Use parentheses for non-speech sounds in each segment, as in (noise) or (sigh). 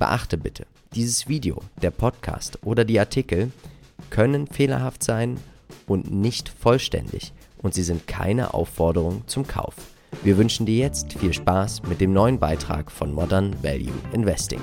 Beachte bitte, dieses Video, der Podcast oder die Artikel können fehlerhaft sein und nicht vollständig und sie sind keine Aufforderung zum Kauf. Wir wünschen dir jetzt viel Spaß mit dem neuen Beitrag von Modern Value Investing.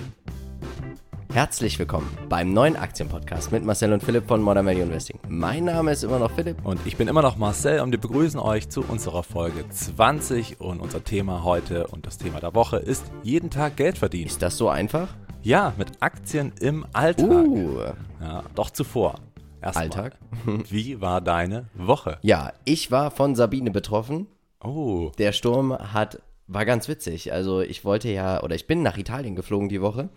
Herzlich willkommen beim neuen Aktienpodcast mit Marcel und Philipp von Modern Value Investing. Mein Name ist immer noch Philipp. Und ich bin immer noch Marcel und wir begrüßen euch zu unserer Folge 20 und unser Thema heute und das Thema der Woche ist jeden Tag Geld verdienen. Ist das so einfach? Ja, mit Aktien im Alltag. Uh, Ja, doch zuvor. Erstmal, Alltag? (laughs) Wie war deine Woche? ja, ich war von Sabine betroffen. Oh, Der Sturm hat, war ganz witzig. Also ich wollte ja, oder ich bin nach Italien geflogen die Woche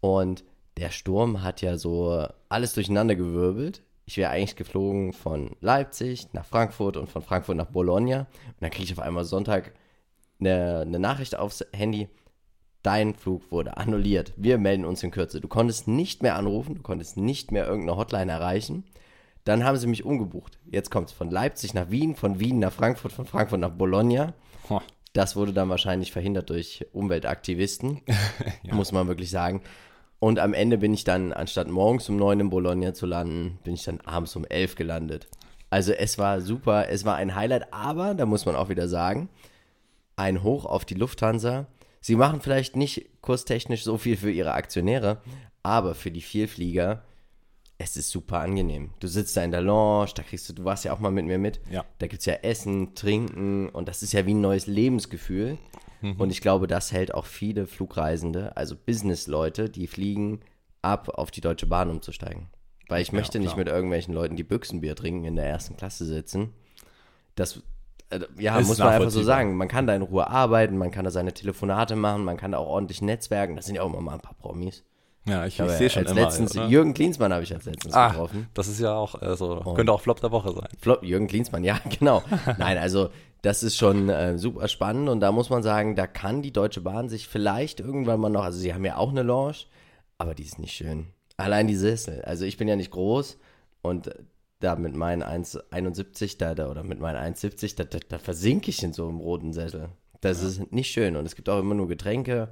und der Sturm hat ja so alles durcheinander gewirbelt. Ich wäre eigentlich geflogen von Leipzig nach Frankfurt und von Frankfurt nach Bologna. Und dann kriege ich auf einmal Sonntag eine, eine Nachricht aufs Handy. Dein Flug wurde annulliert. Wir melden uns in Kürze. Du konntest nicht mehr anrufen, du konntest nicht mehr irgendeine Hotline erreichen. Dann haben sie mich umgebucht. Jetzt kommt es von Leipzig nach Wien, von Wien nach Frankfurt, von Frankfurt nach Bologna. Das wurde dann wahrscheinlich verhindert durch Umweltaktivisten, (laughs) muss man wirklich sagen. Und am Ende bin ich dann, anstatt morgens um neun in Bologna zu landen, bin ich dann abends um elf gelandet. Also es war super, es war ein Highlight, aber da muss man auch wieder sagen, ein Hoch auf die Lufthansa. Sie machen vielleicht nicht kurstechnisch so viel für ihre Aktionäre, aber für die Vielflieger, es ist super angenehm. Du sitzt da in der Lounge, da kriegst du, du warst ja auch mal mit mir mit. Ja. Da gibt es ja Essen, Trinken und das ist ja wie ein neues Lebensgefühl. Und ich glaube, das hält auch viele Flugreisende, also Business-Leute, die fliegen ab, auf die Deutsche Bahn umzusteigen. Weil ich möchte nicht klar. mit irgendwelchen Leuten, die Büchsenbier trinken, in der ersten Klasse sitzen. Das, ja, Ist muss man einfach so sagen. Man kann da in Ruhe arbeiten, man kann da seine Telefonate machen, man kann da auch ordentlich netzwerken. Das sind ja auch immer mal ein paar Promis. ja, ich, ich sehe schon als immer. letztens, oder? Jürgen Klinsmann habe ich als letztens ah, getroffen. das ist ja auch, äh, so, könnte auch Flop der Woche sein. Flop, Jürgen Klinsmann, (laughs) ja, genau. Nein, also das ist schon äh, super spannend und da muss man sagen, da kann die Deutsche Bahn sich vielleicht irgendwann mal noch, also sie haben ja auch eine Lounge, aber die ist nicht schön. Allein die Sessel. Also ich bin ja nicht groß und äh, da mit meinen 1,71 da, da oder mit meinen 1,70, da, da, da versinke ich in so einem roten Sessel. Das ist nicht schön und es gibt auch immer nur Getränke.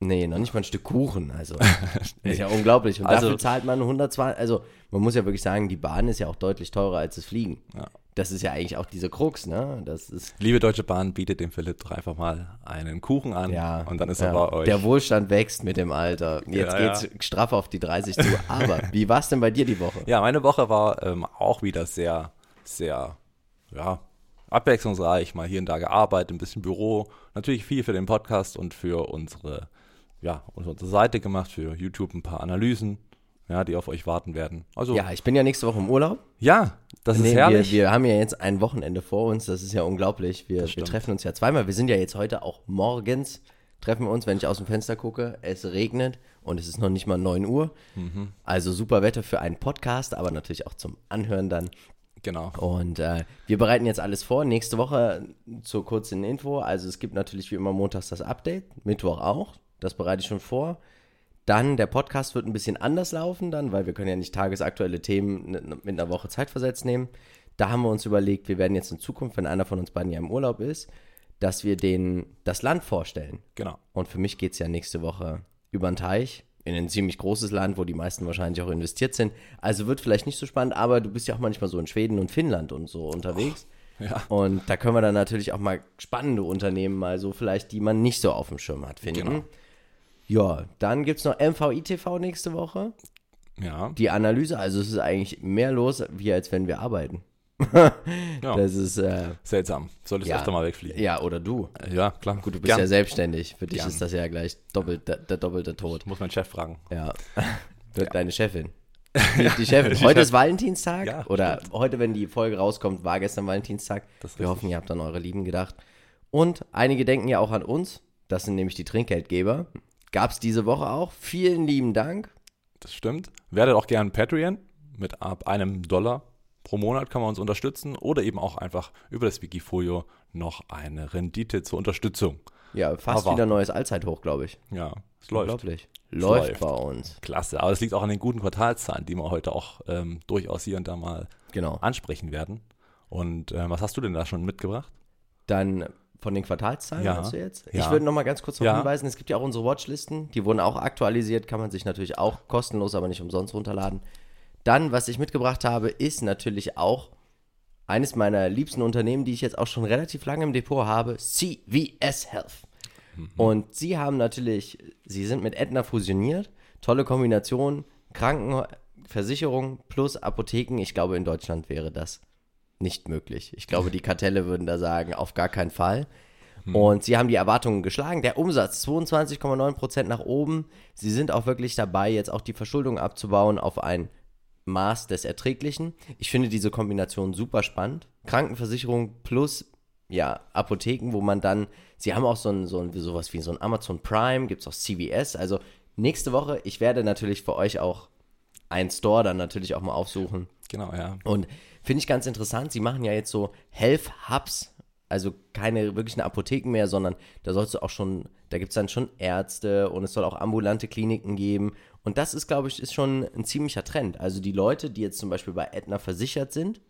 Nee, noch nicht mal ein Stück Kuchen. Also, (laughs) ist ja unglaublich. Und Also- dafür zahlt man 120. Also, man muss ja wirklich sagen, die Bahn ist ja auch deutlich teurer als das Fliegen. Ja. Das ist ja eigentlich auch diese Krux, ne? Das ist. Liebe Deutsche Bahn, bietet dem Philipp doch einfach mal einen Kuchen an Ja. und dann ist ja. er bei euch. Der Wohlstand wächst mit dem Alter. Jetzt Ja, geht's straff auf die 30 zu. Aber wie war's denn bei dir die Woche? Ja, meine Woche war ähm, auch wieder sehr, sehr, ja, abwechslungsreich. Mal hier und da gearbeitet, ein bisschen Büro. Natürlich viel für den Podcast und für unsere, ja, unsere Seite gemacht, für YouTube ein paar Analysen, ja, die auf euch warten werden. Also, ja, Ja, ich bin ja nächste Woche im Urlaub. das Nee, ist herrlich. Wir, wir haben ja jetzt ein Wochenende vor uns. Das ist ja unglaublich. Wir, wir treffen uns ja zweimal. Wir sind ja jetzt heute auch morgens. Treffen wir uns, wenn ich aus dem Fenster gucke. Es regnet und es ist noch nicht mal 9 Uhr. Mhm. Also super Wetter für einen Podcast, aber natürlich auch zum Anhören dann. genau. Und äh, wir bereiten jetzt alles vor. Nächste Woche zur kurzen Info. Also es gibt natürlich wie immer montags das Update, Mittwoch auch. Das bereite ich schon vor. Dann der Podcast wird ein bisschen anders laufen dann, weil wir können ja nicht tagesaktuelle Themen mit einer Woche Zeitversetzt nehmen. Da haben wir uns überlegt, wir werden jetzt in Zukunft, wenn einer von uns beiden ja im Urlaub ist, dass wir den, das Land vorstellen. Genau. Und für mich geht es ja nächste Woche über den Teich in ein ziemlich großes Land, wo die meisten wahrscheinlich auch investiert sind. Also wird vielleicht nicht so spannend, aber du bist ja auch manchmal so in Schweden und Finnland und so unterwegs. Ja. Und da können wir dann natürlich auch mal spannende Unternehmen mal so vielleicht, die man nicht so auf dem Schirm hat, finden. Genau. Ja, dann gibt es noch MVI-TV nächste Woche. Ja. Die Analyse, also es ist eigentlich mehr los, wie als wenn wir arbeiten. (laughs) ja. Das ist, äh, Seltsam. Solltest ja. öfter mal wegfliegen. ja, oder du. Ja, klar. Gut, du bist Gern. ja selbstständig. Für dich Gern. ist das ja gleich doppelt, der, der doppelte Tod. Muss mein Chef fragen. Ja. (laughs) Deine Chefin. (laughs) Die, die Chefin. Heute ist Valentinstag. Ja, oder heute, wenn die Folge rauskommt, war gestern Valentinstag. Wir richtig. hoffen, ihr habt an eure Lieben gedacht. Und einige denken ja auch an uns. Das sind nämlich die Trinkgeldgeber. Gab es diese Woche auch. Vielen lieben Dank. Das stimmt. Werdet auch gern Patreon. Mit ab einem Dollar pro Monat kann man uns unterstützen oder eben auch einfach über das Wikifolio noch eine Rendite zur Unterstützung. Ja, fast Aber- wieder neues Allzeithoch, glaube ich. Ja, es läuft. Unglaublich. Läuft, läuft. bei uns. Klasse. Aber es liegt auch an den guten Quartalszahlen, die wir heute auch ähm, durchaus hier und da mal Genau. ansprechen werden. Und äh, was hast du denn da schon mitgebracht? Dann von den Quartalszahlen, Ja. meinst du jetzt? Ja. Ich würde noch mal ganz kurz darauf Ja. hinweisen, es gibt ja auch unsere Watchlisten, die wurden auch aktualisiert, kann man sich natürlich auch kostenlos, aber nicht umsonst runterladen. Dann, was ich mitgebracht habe, ist natürlich auch eines meiner liebsten Unternehmen, die ich jetzt auch schon relativ lange im Depot habe, CVS Health. Und sie haben natürlich, sie sind mit Aetna fusioniert, tolle Kombination, Krankenversicherung plus Apotheken. Ich glaube, in Deutschland wäre das nicht möglich. Ich glaube, die Kartelle würden da sagen, auf gar keinen Fall. Und sie haben die Erwartungen geschlagen. Der Umsatz 22,9% nach oben. Sie sind auch wirklich dabei, jetzt auch die Verschuldung abzubauen auf ein Maß des Erträglichen. Ich finde diese Kombination super spannend. Krankenversicherung plus ja, Apotheken, wo man dann, sie haben auch so ein, so ein sowas wie so ein Amazon Prime, gibt es auch CVS. Also nächste Woche, ich werde natürlich für euch auch einen Store dann natürlich auch mal aufsuchen. Genau, ja. Und finde ich ganz interessant, sie machen ja jetzt so Health Hubs, also keine wirklichen Apotheken mehr, sondern da sollst du auch schon, da gibt es dann schon Ärzte und es soll auch ambulante Kliniken geben. Und das ist, glaube ich, ist schon ein ziemlicher Trend. Also die Leute, die jetzt zum Beispiel bei Aetna versichert sind,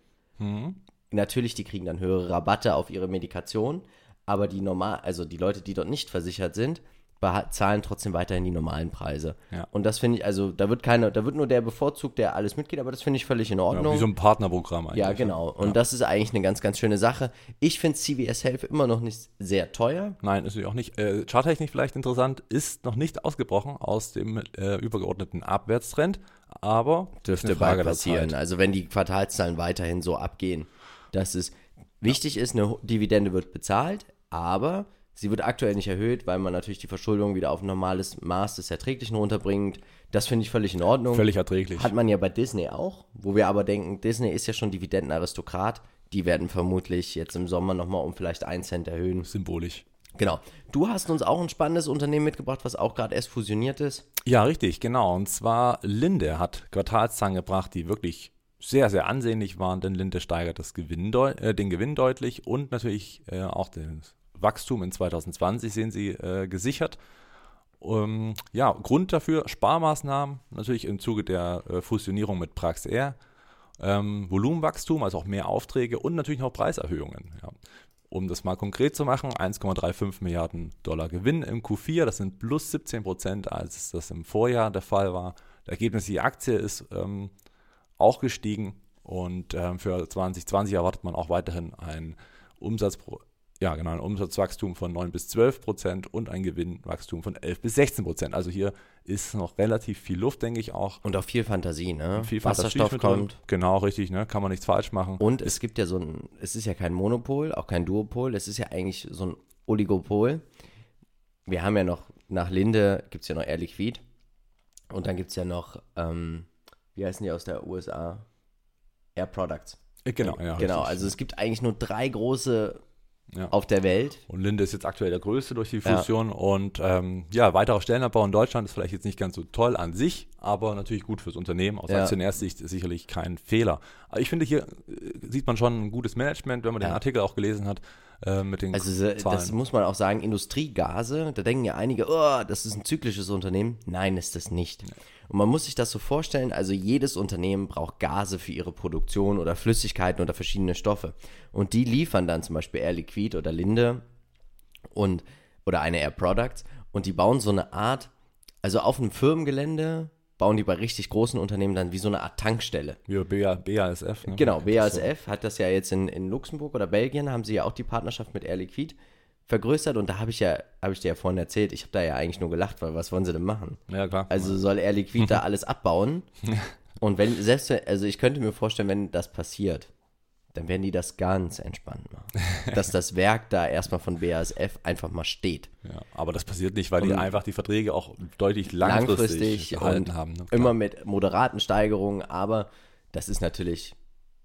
natürlich, die kriegen dann höhere Rabatte auf ihre Medikation, aber die normal, also die Leute, die dort nicht versichert sind, zahlen trotzdem weiterhin die normalen Preise. Ja. Und das finde ich, also da wird keine, da wird nur der bevorzugt, der alles mitgeht, aber das finde ich völlig in Ordnung. ja wie so ein Partnerprogramm eigentlich. Ja, genau. Und das ist eigentlich eine ganz, ganz schöne Sache. Ich finde CVS Health immer noch nicht sehr teuer. Nein, ist natürlich auch nicht. Äh, Charttechnisch vielleicht interessant, ist noch nicht ausgebrochen aus dem äh, übergeordneten Abwärtstrend, aber Dürfte bald passieren. Also wenn die Quartalszahlen weiterhin so abgehen, dass es wichtig ist, eine Dividende wird bezahlt, aber sie wird aktuell nicht erhöht, weil man natürlich die Verschuldung wieder auf ein normales Maß des Erträglichen runterbringt. Das finde ich völlig in Ordnung. Völlig erträglich. Hat man ja bei Disney auch, wo wir aber denken, Disney ist ja schon Dividendenaristokrat. Die werden vermutlich jetzt im Sommer nochmal um vielleicht einen Cent erhöhen. Symbolisch. Genau. Du hast uns auch ein spannendes Unternehmen mitgebracht, was auch gerade erst fusioniert ist. Ja, richtig, genau. Und zwar Linde hat Quartalszahlen gebracht, die wirklich sehr, sehr ansehnlich waren, denn Linde steigert das Gewinn äh, den Gewinn deutlich und natürlich äh, auch das Wachstum in 2020 sehen Sie äh, gesichert. Ähm, ja, Grund dafür Sparmaßnahmen, natürlich im Zuge der äh, Fusionierung mit Praxair, ähm, Volumenwachstum, also auch mehr Aufträge und natürlich noch Preiserhöhungen. Ja. Um das mal konkret zu machen, 1,35 Milliarden Dollar Gewinn im Q4, das sind plus 17 Prozent, als das im Vorjahr der Fall war. Das Ergebnis, die Aktie ist ähm, auch gestiegen und ähm, für 2020 erwartet man auch weiterhin ein Umsatz pro, ja, genau, ein Umsatzwachstum von 9 bis 12 Prozent und ein Gewinnwachstum von 11 bis 16 Prozent. Also hier ist noch relativ viel Luft, denke ich auch. Und auch viel Fantasie, ne? Viel Fantasie Wasserstoff drin. kommt. Genau, richtig, ne? Kann man nichts falsch machen. Und es gibt ja so ein, es ist ja kein Monopol, auch kein Duopol, es ist ja eigentlich so ein Oligopol. Wir haben ja noch, nach Linde gibt es ja noch Air Liquid. Und dann gibt es ja noch, ähm, wie heißen die aus der USA? Air Products. Äh, genau, ja. genau, richtig. also es gibt eigentlich nur drei große Ja. auf der Welt. Und Linde ist jetzt aktuell der größte durch die Ja. Fusion. Und ähm, ja, weiterer Stellenabbau in Deutschland ist vielleicht jetzt nicht ganz so toll an sich, aber natürlich gut fürs Unternehmen. Aus Ja. Aktionärssicht sicherlich kein Fehler. Aber ich finde, hier äh, sieht man schon ein gutes Management, wenn man den Ja. Artikel auch gelesen hat, äh, mit den Also se- Zahlen. das muss man auch sagen, Industriegase, da denken ja einige, oh, das ist ein zyklisches Unternehmen. Nein, ist das nicht. Und man muss sich das so vorstellen, also jedes Unternehmen braucht Gase für ihre Produktion oder Flüssigkeiten oder verschiedene Stoffe. Und die liefern dann zum Beispiel Air Liquid oder Linde und oder eine Air Products und die bauen so eine Art, also auf einem Firmengelände bauen die bei richtig großen Unternehmen dann wie so eine Art Tankstelle. Wie BA, BASF. Ne? Genau. BASF hat das ja jetzt in, in Luxemburg oder Belgien, haben sie ja auch die Partnerschaft mit Air Liquid vergrößert und da habe ich ja, habe ich dir ja vorhin erzählt, ich habe da ja eigentlich nur gelacht, weil was wollen sie denn machen? Ja, klar. Also soll Air Liquid da (laughs) alles abbauen? (laughs) Und wenn, selbst wenn, also ich könnte mir vorstellen, wenn das passiert, dann werden die das ganz entspannt machen. (laughs) Dass das Werk da erstmal von BASF einfach mal steht. ja, aber das passiert nicht, weil die Und- einfach die Verträge auch deutlich langfristig, Langfristig gehalten haben. Ne? immer mit moderaten Steigerungen, aber das ist natürlich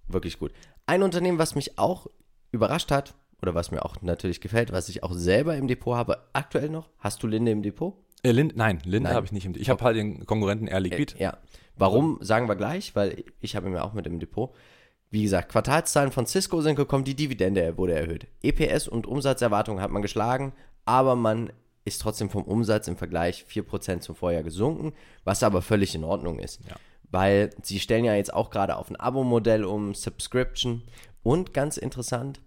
wirklich gut. Ein Unternehmen, was mich auch überrascht hat oder was mir auch natürlich gefällt, was ich auch selber im Depot habe, aktuell noch, hast du Linde im Depot? Äh, Lind, nein, Linde habe ich nicht. Im, ich habe halt den Konkurrenten Air Liquid. Ja. Warum, sagen wir gleich, weil ich habe ihn ja auch mit im Depot. Wie gesagt, Quartalszahlen von Cisco sind gekommen, die Dividende wurde erhöht. EPS und Umsatzerwartungen hat man geschlagen, aber man ist trotzdem vom Umsatz im Vergleich 4% zum Vorjahr gesunken, was aber völlig in Ordnung ist. Ja. Weil sie stellen ja jetzt auch gerade auf ein Abo-Modell um, Subscription. Und ganz interessant,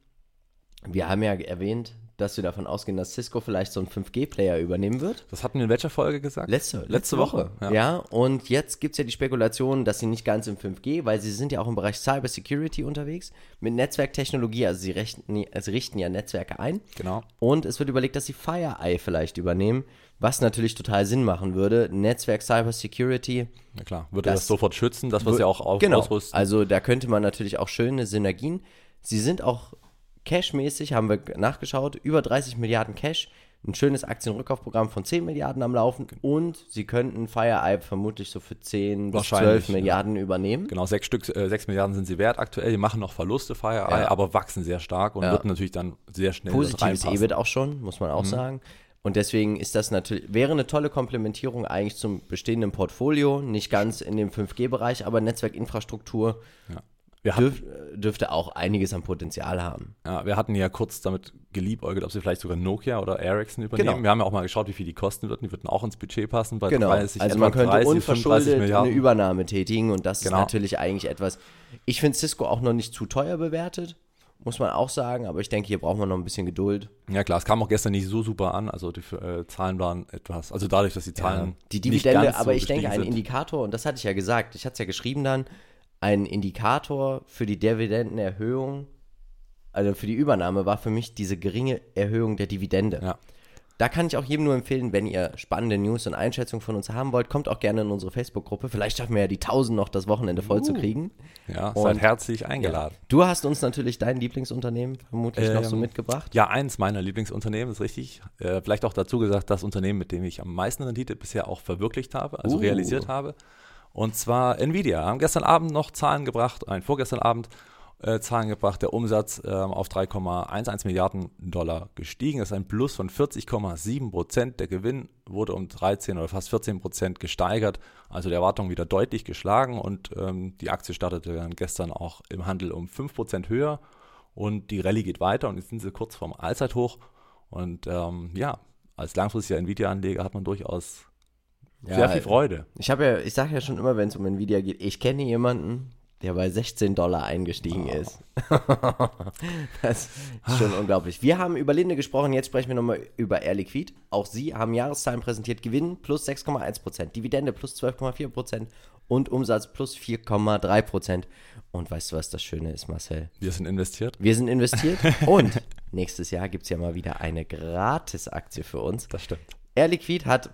wir haben ja erwähnt, dass wir davon ausgehen, dass Cisco vielleicht so einen 5G-Player übernehmen wird. Das hatten wir in welcher Folge gesagt? Letzte, letzte, Letzte Woche. Woche, Ja. ja. und jetzt gibt es ja die Spekulation, dass sie nicht ganz im 5G, weil sie sind ja auch im Bereich Cyber Security unterwegs, mit Netzwerktechnologie, also sie, richten, also richten ja Netzwerke ein. Genau. Und es wird überlegt, dass sie FireEye vielleicht übernehmen, was natürlich total Sinn machen würde. Netzwerk Cyber Security. Na klar, würde das, Das- sofort schützen, wir es ja auch auf, genau. ausrüsten. Also da könnte man natürlich auch schöne Synergien. Sie sind auch cashmäßig, haben wir nachgeschaut, über 30 Milliarden Cash, ein schönes Aktienrückkaufprogramm von 10 Milliarden am Laufen und sie könnten FireEye vermutlich so für 10 bis Wahrscheinlich, 12 ja. Milliarden übernehmen. Genau, sechs Stück, äh, sechs Milliarden sind sie wert aktuell. Die machen noch Verluste, FireEye, Ja. aber wachsen sehr stark und Ja. wird natürlich dann sehr schnell Positives. EBIT auch schon, muss man auch sagen. Und deswegen ist das natürlich, wäre eine tolle Komplementierung eigentlich zum bestehenden Portfolio, nicht ganz in dem 5G-Bereich, aber Netzwerkinfrastruktur Ja. Dürf, dürfte auch einiges an Potenzial haben. ja, wir hatten ja kurz damit geliebäugelt, ob sie vielleicht sogar Nokia oder Ericsson übernehmen. Genau. Wir haben ja auch mal geschaut, wie viel die kosten würden. Die würden auch ins Budget passen. Bei Genau, 30, also man könnte 30, 35 unverschuldet eine. Übernahme tätigen und das Genau. ist natürlich eigentlich etwas, ich finde Cisco auch noch nicht zu teuer bewertet, muss man auch sagen, aber ich denke, hier braucht man noch ein bisschen Geduld. Ja klar, es kam auch gestern nicht so super an. Also die äh, Zahlen waren etwas, also dadurch, dass die Zahlen Die nicht Dividende, ganz so aber ich denke, ein. Indikator, und das hatte ich ja gesagt, ich hatte es ja geschrieben dann, ein Indikator für die Dividendenerhöhung, also für die Übernahme, war für mich diese geringe Erhöhung der Dividende. Ja. Da kann ich auch jedem nur empfehlen, wenn ihr spannende News und Einschätzungen von uns haben wollt, kommt auch gerne in unsere Facebook-Gruppe. Vielleicht schaffen wir ja die 1000 noch das Wochenende voll zu kriegen. Ja, Und- seid herzlich eingeladen. Du hast uns natürlich dein Lieblingsunternehmen vermutlich noch so Ähm, mitgebracht. Ja, eins meiner Lieblingsunternehmen ist richtig. Äh, vielleicht auch dazu gesagt, das Unternehmen, mit dem ich am meisten Rendite bisher auch verwirklicht habe, also Uh. realisiert habe. Und zwar Nvidia. Haben gestern Abend noch Zahlen gebracht, ein vorgestern Abend äh, Zahlen gebracht. Der Umsatz ähm, auf 3,11 Milliarden Dollar gestiegen. Das ist ein Plus von 40,7 Prozent. Der Gewinn wurde um 13 oder fast 14 Prozent gesteigert. Also der Erwartung wieder deutlich geschlagen. Und ähm, die Aktie startete dann gestern auch im Handel um 5 Prozent höher. Und die Rallye geht weiter und jetzt sind sie kurz vorm Allzeithoch. Und ähm, ja, als langfristiger Nvidia-Anleger hat man durchaus Ja, sehr viel Freude. Ich habe ja, ich sage ja schon immer, wenn es um Nvidia geht, ich kenne jemanden, der bei 16 Dollar eingestiegen Oh. ist. (laughs) das ist schon unglaublich. Wir haben über Linde gesprochen, jetzt sprechen wir nochmal über Air Liquid. Auch sie haben Jahreszahlen präsentiert, Gewinn plus 6,1%, Dividende plus 12,4% und Umsatz plus 4,3%. Und weißt du, was das Schöne ist, Marcel? Wir sind investiert. Wir sind investiert (laughs) und nächstes Jahr gibt es ja mal wieder eine Gratis-Aktie für uns. Das stimmt. Air Liquid hat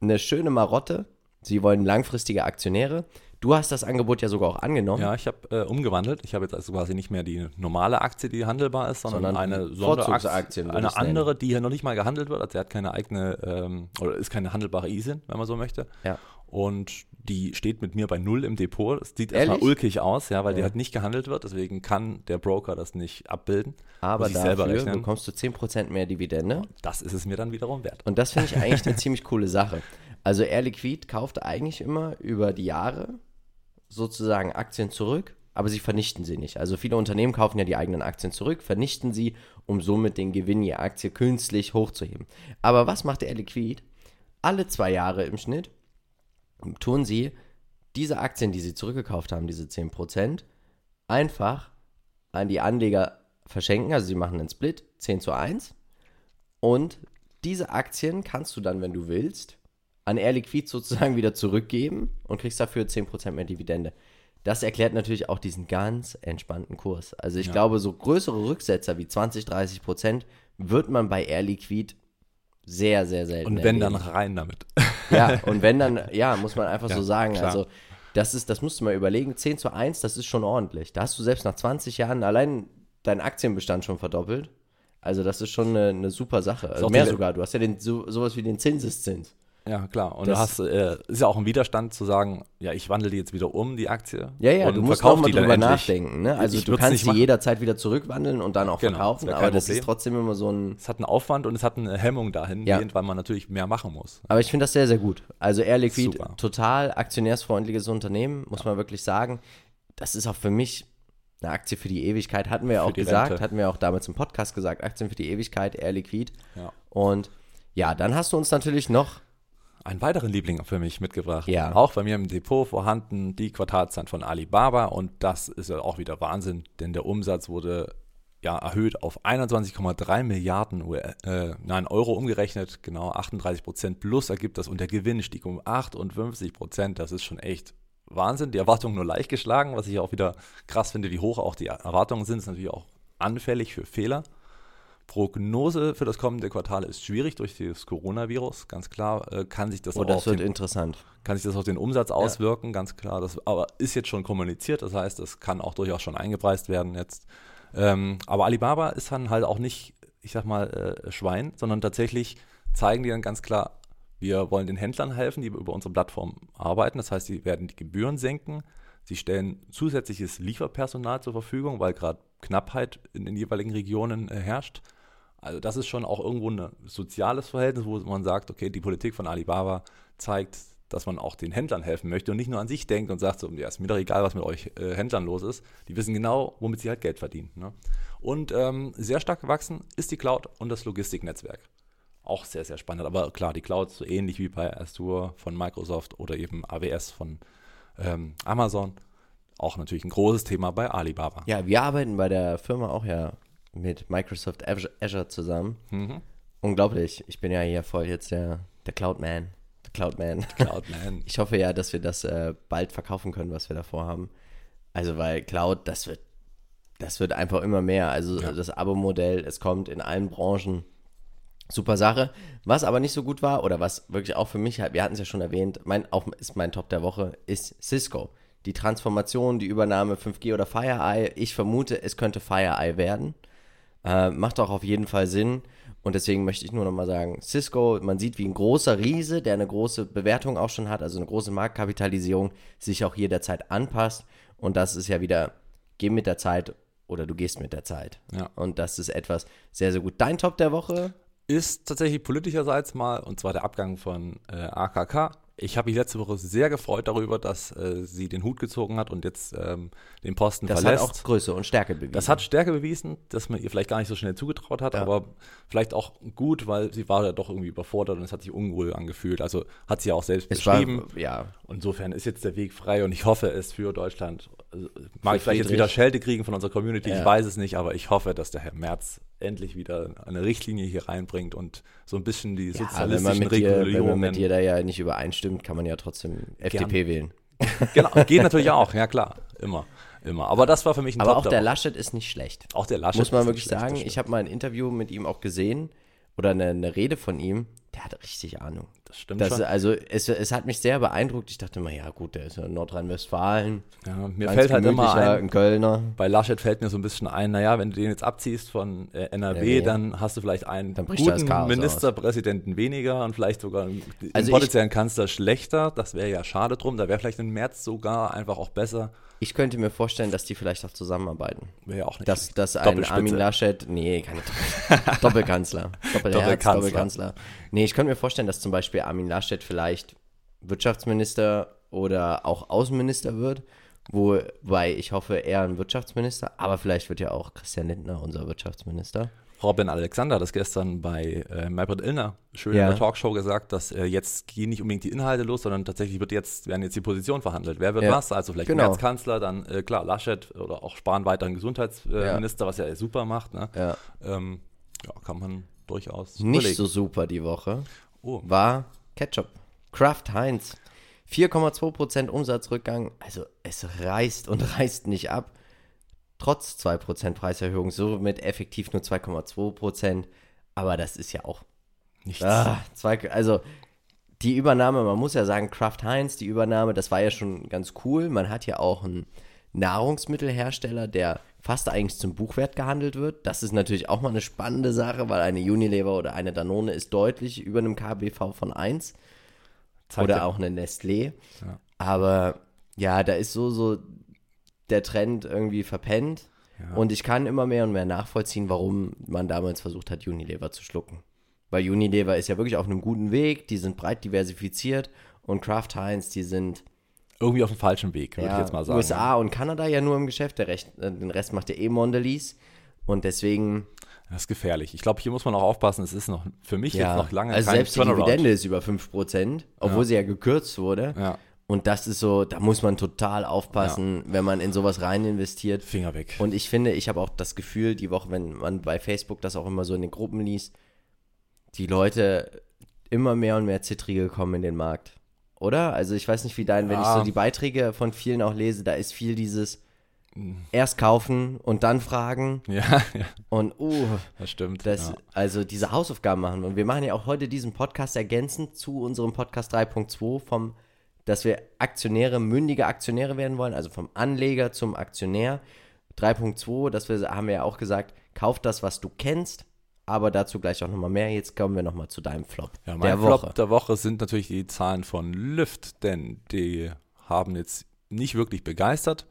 eine schöne Marotte. Sie wollen langfristige Aktionäre. Du hast das Angebot ja sogar auch angenommen. Ja, ich habe äh, umgewandelt. Ich habe jetzt also quasi nicht mehr die normale Aktie, die handelbar ist, sondern, Sondern eine Sonderaktie, eine nennen. andere, die hier noch nicht mal gehandelt wird. Also, er hat keine eigene ähm, oder ist keine handelbare ISIN, wenn man so möchte. Ja. Und die steht mit mir bei null im Depot. Das sieht erstmal ulkig aus, ja, weil die halt nicht gehandelt wird. Deswegen kann der Broker das nicht abbilden. Aber dafür bekommst du 10% mehr Dividende. Das ist es mir dann wiederum wert. Und das finde ich eigentlich eine (laughs) ziemlich coole Sache. Also Air Liquid kauft eigentlich immer über die Jahre sozusagen Aktien zurück, aber sie vernichten sie nicht. Also viele Unternehmen kaufen ja die eigenen Aktien zurück, vernichten sie, um somit den Gewinn je Aktie künstlich hochzuheben. Aber was macht Air Liquid? Alle zwei Jahre im Schnitt tun sie diese Aktien, die sie zurückgekauft haben, diese 10%, einfach an die Anleger verschenken. Also sie machen einen Split, 10 zu 1. Und diese Aktien kannst du dann, wenn du willst, an Air Liquid sozusagen (laughs) wieder zurückgeben und kriegst dafür 10% mehr Dividende. Das erklärt natürlich auch diesen ganz entspannten Kurs. Also ich glaube, so größere Rücksetzer wie 20, 30 Prozent wird man bei Air Liquid sehr, sehr selten Und wenn dann erleben. rein damit. (laughs) Ja, und wenn dann, ja, muss man einfach Ja, so sagen. klar. Also, das ist, das musst du mal überlegen. 10 zu 1, das ist schon ordentlich. Da hast du selbst nach 20 Jahren allein deinen Aktienbestand schon verdoppelt. Also, das ist schon eine, eine super Sache. Also mehr sogar. Du hast ja den, so, sowas wie den Zinseszins. Ja, klar. Und Das- du hast, äh, ist ja auch ein Widerstand zu sagen, ja, ich wandle die jetzt wieder um, die Aktie. Ja, ja, und du musst auch mal drüber nachdenken. Ne? Also, Ich du kannst sie jederzeit wieder zurückwandeln und dann auch Genau, verkaufen. wär Aber kein das ist Problem. trotzdem immer so ein. Es hat einen Aufwand und es hat eine Hemmung dahingehend, Ja. weil man natürlich mehr machen muss. Aber ich finde das sehr, sehr gut. Also Air Liquid, Super. total aktionärsfreundliches Unternehmen, muss man wirklich sagen. Das ist auch für mich eine Aktie für die Ewigkeit, hatten wir ja auch gesagt, Rente. hatten wir auch damals im Podcast gesagt, Aktien für die Ewigkeit, Air Liquid. Ja. Und ja, dann hast du uns natürlich noch, Einen weiteren Liebling für mich mitgebracht. Ja. Auch bei mir im Depot vorhanden, die Quartalszahlen von Alibaba. Und das ist ja auch wieder Wahnsinn, denn der Umsatz wurde ja, erhöht auf 21,3 Milliarden äh, nein, Euro umgerechnet, genau 38 Prozent plus ergibt das und der Gewinn stieg um 58 Prozent. Das ist schon echt Wahnsinn. Die Erwartungen nur leicht geschlagen, was ich auch wieder krass finde, wie hoch auch die Erwartungen sind, ist natürlich auch anfällig für Fehler. Prognose für das kommende Quartal ist schwierig durch das Coronavirus, ganz klar. Äh, kann sich das oh, auch das wird den, interessant. kann sich das auf den Umsatz auswirken, ja. ganz klar. Das aber ist jetzt schon kommuniziert, das heißt, das kann auch durchaus schon eingepreist werden jetzt. Ähm, aber Alibaba ist dann halt auch nicht, ich sag mal, äh, Schwein, sondern tatsächlich zeigen die dann ganz klar, wir wollen den Händlern helfen, die über unsere Plattform arbeiten. Das heißt, sie werden die Gebühren senken. Sie stellen zusätzliches Lieferpersonal zur Verfügung, weil gerade Knappheit in den jeweiligen Regionen äh, herrscht. Also das ist schon auch irgendwo ein soziales Verhältnis, wo man sagt, okay, die Politik von Alibaba zeigt, dass man auch den Händlern helfen möchte und nicht nur an sich denkt und sagt so, ja, ist mir doch egal, was mit euch äh, Händlern los ist. Die wissen genau, womit sie halt Geld verdienen. Ne? Und ähm, sehr stark gewachsen ist die Cloud und das Logistiknetzwerk. Auch sehr, sehr spannend. Aber klar, die Cloud so ähnlich wie bei Azure von Microsoft oder eben AWS von ähm, Amazon. Auch natürlich ein großes Thema bei Alibaba. Ja, wir arbeiten bei der Firma auch ja mit Microsoft Azure zusammen. Mhm. Unglaublich. Ich bin ja hier voll jetzt der, der Cloud-Man. Der Cloud-Man. Cloud-Man. (laughs) Ich hoffe ja, dass wir das äh, bald verkaufen können, was wir davor haben. Also, weil Cloud, das wird, das wird einfach immer mehr. Also, ja. das Abo-Modell, es kommt in allen Branchen. Super Sache. Was aber nicht so gut war, oder was wirklich auch für mich, wir hatten es ja schon erwähnt, mein, auch ist mein Top der Woche, ist Cisco. Die Transformation, die Übernahme 5G oder FireEye. Ich vermute, es könnte FireEye werden. Äh, macht auch auf jeden Fall Sinn. Und deswegen möchte ich nur nochmal sagen, Cisco, man sieht, wie ein großer Riese, der eine große Bewertung auch schon hat, also eine große Marktkapitalisierung, sich auch hier der Zeit anpasst. Und das ist ja wieder, geh mit der Zeit oder du gehst mit der Zeit. Ja. Und das ist etwas sehr, sehr gut. Dein Top der Woche? Ist tatsächlich politischerseits mal, und zwar der Abgang von äh, AKK. Ich habe mich letzte Woche sehr gefreut darüber, dass äh, sie den Hut gezogen hat und jetzt ähm, den Posten das verlässt. Das hat auch Größe und Stärke bewiesen. Das hat Stärke bewiesen, dass man ihr vielleicht gar nicht so schnell zugetraut hat, ja. aber vielleicht auch gut, weil sie war ja doch irgendwie überfordert und es hat sich unruhig angefühlt. Also hat sie ja auch selbst es beschrieben. War, ja. Insofern ist jetzt der Weg frei und ich hoffe es für Deutschland. Also, mag ich vielleicht jetzt wieder Schelte kriegen von unserer Community, ja. ich weiß es nicht, aber ich hoffe, dass der Herr Merz endlich wieder eine Richtlinie hier reinbringt und so ein bisschen die ja, sozialistischen wenn Regulierungen. Wenn man mit dir da ja nicht übereinstimmt, kann man ja trotzdem FDP wählen. (laughs) genau, geht natürlich auch, ja klar, immer. Immer. Aber das war für mich ein Aber Top auch der Laschet ist nicht schlecht. Auch der Laschet. Muss man wirklich sagen. Ich habe mal ein Interview mit ihm auch gesehen oder eine, eine Rede von ihm. Der hat richtig Ahnung. Das stimmt das, schon. Also es, es hat mich sehr beeindruckt. Ich dachte immer, ja gut, der ist ja in Nordrhein-Westfalen. Ja, mir fällt halt immer ein, ein Kölner. Bei Laschet fällt mir so ein bisschen ein, naja, wenn du den jetzt abziehst von äh, NRW, ja, dann hast du vielleicht einen guten Ministerpräsidenten aus. weniger und vielleicht sogar einen also potenziellen ich, Kanzler schlechter. Das wäre ja schade drum. Da wäre vielleicht ein März sogar einfach auch besser. Ich könnte mir vorstellen, dass die vielleicht auch zusammenarbeiten. Wäre ja auch nicht. Dass, dass ein Armin Laschet, nee, keine (laughs) Doppelkanzler. Doppelherz, Doppelkanzler. Nee, ich könnte mir vorstellen, dass zum Beispiel Armin Laschet vielleicht Wirtschaftsminister oder auch Außenminister wird. Wobei ich hoffe, er ein Wirtschaftsminister, aber vielleicht wird ja auch Christian Lindner unser Wirtschaftsminister. Robin Alexander hat das gestern bei äh, Maybrit Illner schön ja. in der Talkshow gesagt, dass äh, jetzt gehen nicht unbedingt die Inhalte los, sondern tatsächlich wird jetzt, werden jetzt die Positionen verhandelt. Wer wird ja. was? Also vielleicht genau. Kanzler, dann äh, klar Laschet oder auch Spahn weiterhin Gesundheitsminister, ja. was er super macht. Ne? Ja. Ähm, ja, kann man durchaus. Nicht überlegen. so super die Woche oh. war Ketchup. Kraft Heinz. 4,2% Umsatzrückgang. Also es reißt und (laughs) reißt nicht ab trotz 2% Preiserhöhung, somit effektiv nur 2,2%. Aber das ist ja auch nichts. Ah, zwei, also die Übernahme, man muss ja sagen, Kraft Heinz, die Übernahme, das war ja schon ganz cool. Man hat ja auch einen Nahrungsmittelhersteller, der fast eigentlich zum Buchwert gehandelt wird. Das ist natürlich auch mal eine spannende Sache, weil eine Unilever oder eine Danone ist deutlich über einem KBV von 1. Zeigt oder ja. auch eine Nestlé. Ja. Aber ja, da ist so, so der Trend irgendwie verpennt. Ja. Und ich kann immer mehr und mehr nachvollziehen, warum man damals versucht hat, Unilever zu schlucken. Weil Unilever ist ja wirklich auf einem guten Weg, die sind breit diversifiziert und Kraft Heinz, die sind irgendwie auf dem falschen Weg, würde ja, ich jetzt mal sagen. USA und Kanada ja nur im Geschäft, der Recht, äh, den Rest macht ja eh Mondelez. Und deswegen. Das ist gefährlich. Ich glaube, hier muss man auch aufpassen, es ist noch für mich ja, jetzt noch lange also selbst die Dividende ist über 5%, obwohl ja. sie ja gekürzt wurde. Ja. Und das ist so, da muss man total aufpassen, wenn man in sowas rein investiert. Finger weg. Und ich finde, ich habe auch das Gefühl, die Woche, wenn man bei Facebook das auch immer so in den Gruppen liest, die Leute immer mehr und mehr Zittrige kommen in den Markt. Oder? Also ich weiß nicht, wie dein, wenn ich Ja. so die Beiträge von vielen auch lese, da ist viel dieses Mhm. erst kaufen und dann fragen ja, (laughs) ja, und uh, das stimmt. das, ja. also diese Hausaufgaben machen. Und wir machen ja auch heute diesen Podcast ergänzend zu unserem Podcast 3.2 vom, dass wir Aktionäre, mündige Aktionäre werden wollen, also vom Anleger zum Aktionär. 3.2, das wir, haben wir ja auch gesagt, kauf das, was du kennst, aber dazu gleich auch nochmal mehr. Jetzt kommen wir nochmal zu deinem Flop Ja, mein der Flop Woche. der Woche sind natürlich die Zahlen von Lyft, denn die haben jetzt nicht wirklich begeistert.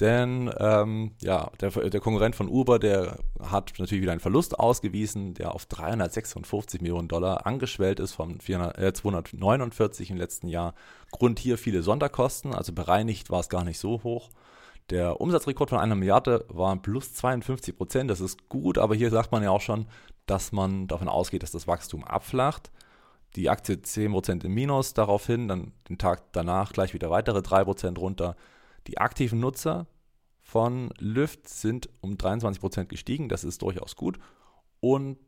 Denn ähm, ja, der, der Konkurrent von Uber, der hat natürlich wieder einen Verlust ausgewiesen, der auf 356 Millionen Dollar angeschwellt ist von 400, äh, 249 im letzten Jahr. Grund hier viele Sonderkosten, also bereinigt war es gar nicht so hoch. Der Umsatzrekord von einer Milliarde war plus 52 Prozent. Das ist gut, aber hier sagt man ja auch schon, dass man davon ausgeht, dass das Wachstum abflacht. Die Aktie 10% im Minus daraufhin, dann den Tag danach gleich wieder weitere 3% runter. Die aktiven Nutzer von Lyft sind um 23% gestiegen, das ist durchaus gut. Und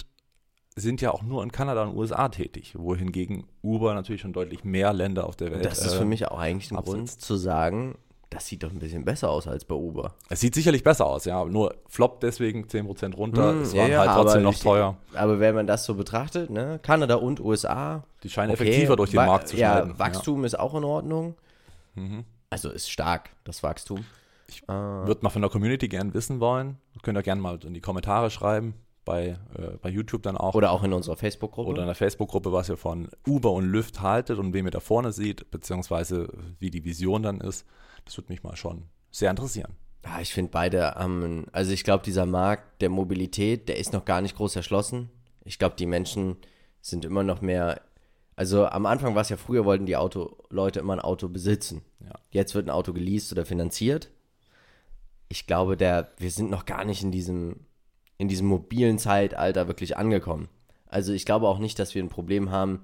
sind ja auch nur in Kanada und USA tätig, wohingegen Uber natürlich schon deutlich mehr Länder auf der Welt. Das ist äh, für mich auch eigentlich ein absetzt. Grund zu sagen, das sieht doch ein bisschen besser aus als bei Uber. Es sieht sicherlich besser aus, ja. Nur Flop deswegen 10% runter. Hm, es ja, waren ja, halt trotzdem noch ich- teuer. Aber wenn man das so betrachtet, ne, Kanada und USA, Die scheinen okay, effektiver durch den Markt zu ja, schneiden. Wachstum ist auch in Ordnung. Mhm. Also ist stark, das Wachstum. Ich Äh, Würde mal von der Community gern wissen wollen. Könnt ihr gerne mal in die Kommentare schreiben, bei, äh, bei YouTube dann auch. oder auch in unserer Facebook-Gruppe. Oder in der Facebook-Gruppe, was ihr von Uber und Lyft haltet und wen ihr da vorne seht, beziehungsweise wie die Vision dann ist. Das würde mich mal schon sehr interessieren. Ja, ich finde beide haben, also ich glaube, dieser Markt der Mobilität, der ist noch gar nicht groß erschlossen. Ich glaube, die Menschen sind immer noch mehr, also am Anfang war es ja früher, wollten die Auto, Leute immer ein Auto besitzen. Ja. Jetzt wird ein Auto geleast oder finanziert. Ich glaube, der, wir sind noch gar nicht in diesem, in diesem mobilen Zeitalter wirklich angekommen. Also ich glaube auch nicht, dass wir ein Problem haben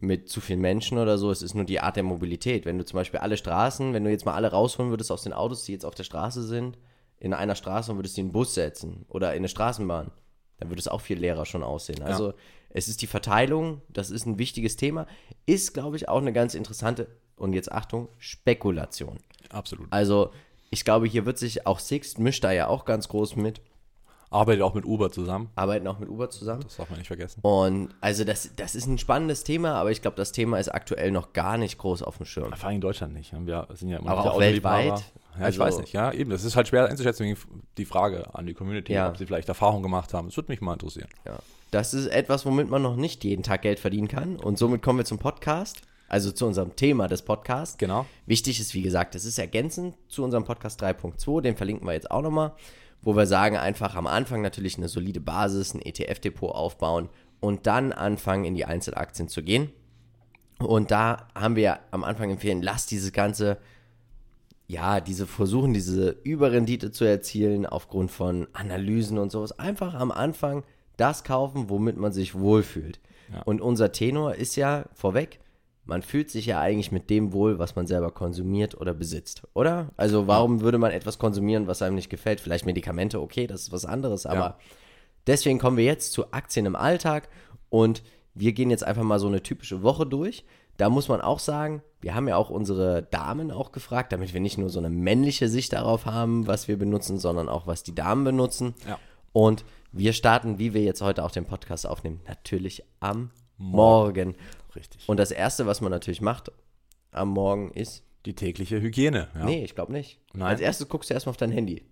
mit zu vielen Menschen oder so. Es ist nur die Art der Mobilität. Wenn du zum Beispiel alle Straßen, wenn du jetzt mal alle rausholen würdest aus den Autos, die jetzt auf der Straße sind, in einer Straße und würdest die in einen Bus setzen oder in eine Straßenbahn, dann würde es auch viel leerer schon aussehen. Also es ist die Verteilung, das ist ein wichtiges Thema, ist, glaube ich, auch eine ganz interessante, und jetzt Achtung, Spekulation. Absolut. Also ich glaube, hier wird sich auch Sixt, mischt da ja auch ganz groß mit, Arbeitet auch mit Uber zusammen. arbeiten auch mit Uber zusammen. Das darf man nicht vergessen. Und also das, das ist ein spannendes Thema, aber ich glaube, das Thema ist aktuell noch gar nicht groß auf dem Schirm. Vor allem in Deutschland nicht. Wir sind ja immer Aber auch weltweit? Ja, Also- ich weiß nicht. Ja, eben. Das ist halt schwer einzuschätzen, die Frage an die Community, Ja. ob sie vielleicht Erfahrung gemacht haben. Das würde mich mal interessieren. Ja. Das ist etwas, womit man noch nicht jeden Tag Geld verdienen kann. Und somit kommen wir zum Podcast, also zu unserem Thema des Podcasts. Genau. Wichtig ist, wie gesagt, das ist ergänzend zu unserem Podcast 3.2, den verlinken wir jetzt auch nochmal, wo wir sagen, einfach am Anfang natürlich eine solide Basis, ein ETF-Depot aufbauen und dann anfangen, in die Einzelaktien zu gehen. Und da haben wir am Anfang empfehlen, lass dieses ganze, ja, diese versuchen, diese Überrendite zu erzielen aufgrund von Analysen und sowas. Einfach am Anfang das kaufen, womit man sich wohlfühlt. Ja. Und unser Tenor ist ja vorweg, man fühlt sich ja eigentlich mit dem wohl, was man selber konsumiert oder besitzt, oder? Also warum würde man etwas konsumieren, was einem nicht gefällt? Vielleicht Medikamente, okay, das ist was anderes, aber Ja. deswegen kommen wir jetzt zu Aktien im Alltag und wir gehen jetzt einfach mal so eine typische Woche durch. Da muss man auch sagen, wir haben ja auch unsere Damen auch gefragt, damit wir nicht nur so eine männliche Sicht darauf haben, was wir benutzen, sondern auch, was die Damen benutzen. Ja. Und wir starten, wie wir jetzt heute auch den Podcast aufnehmen, natürlich am Morgen. Richtig. Und das Erste, was man natürlich macht am Morgen ist, die tägliche Hygiene. Ja, nee, ich glaube nicht. Nein? Als erstes guckst du erstmal auf dein Handy.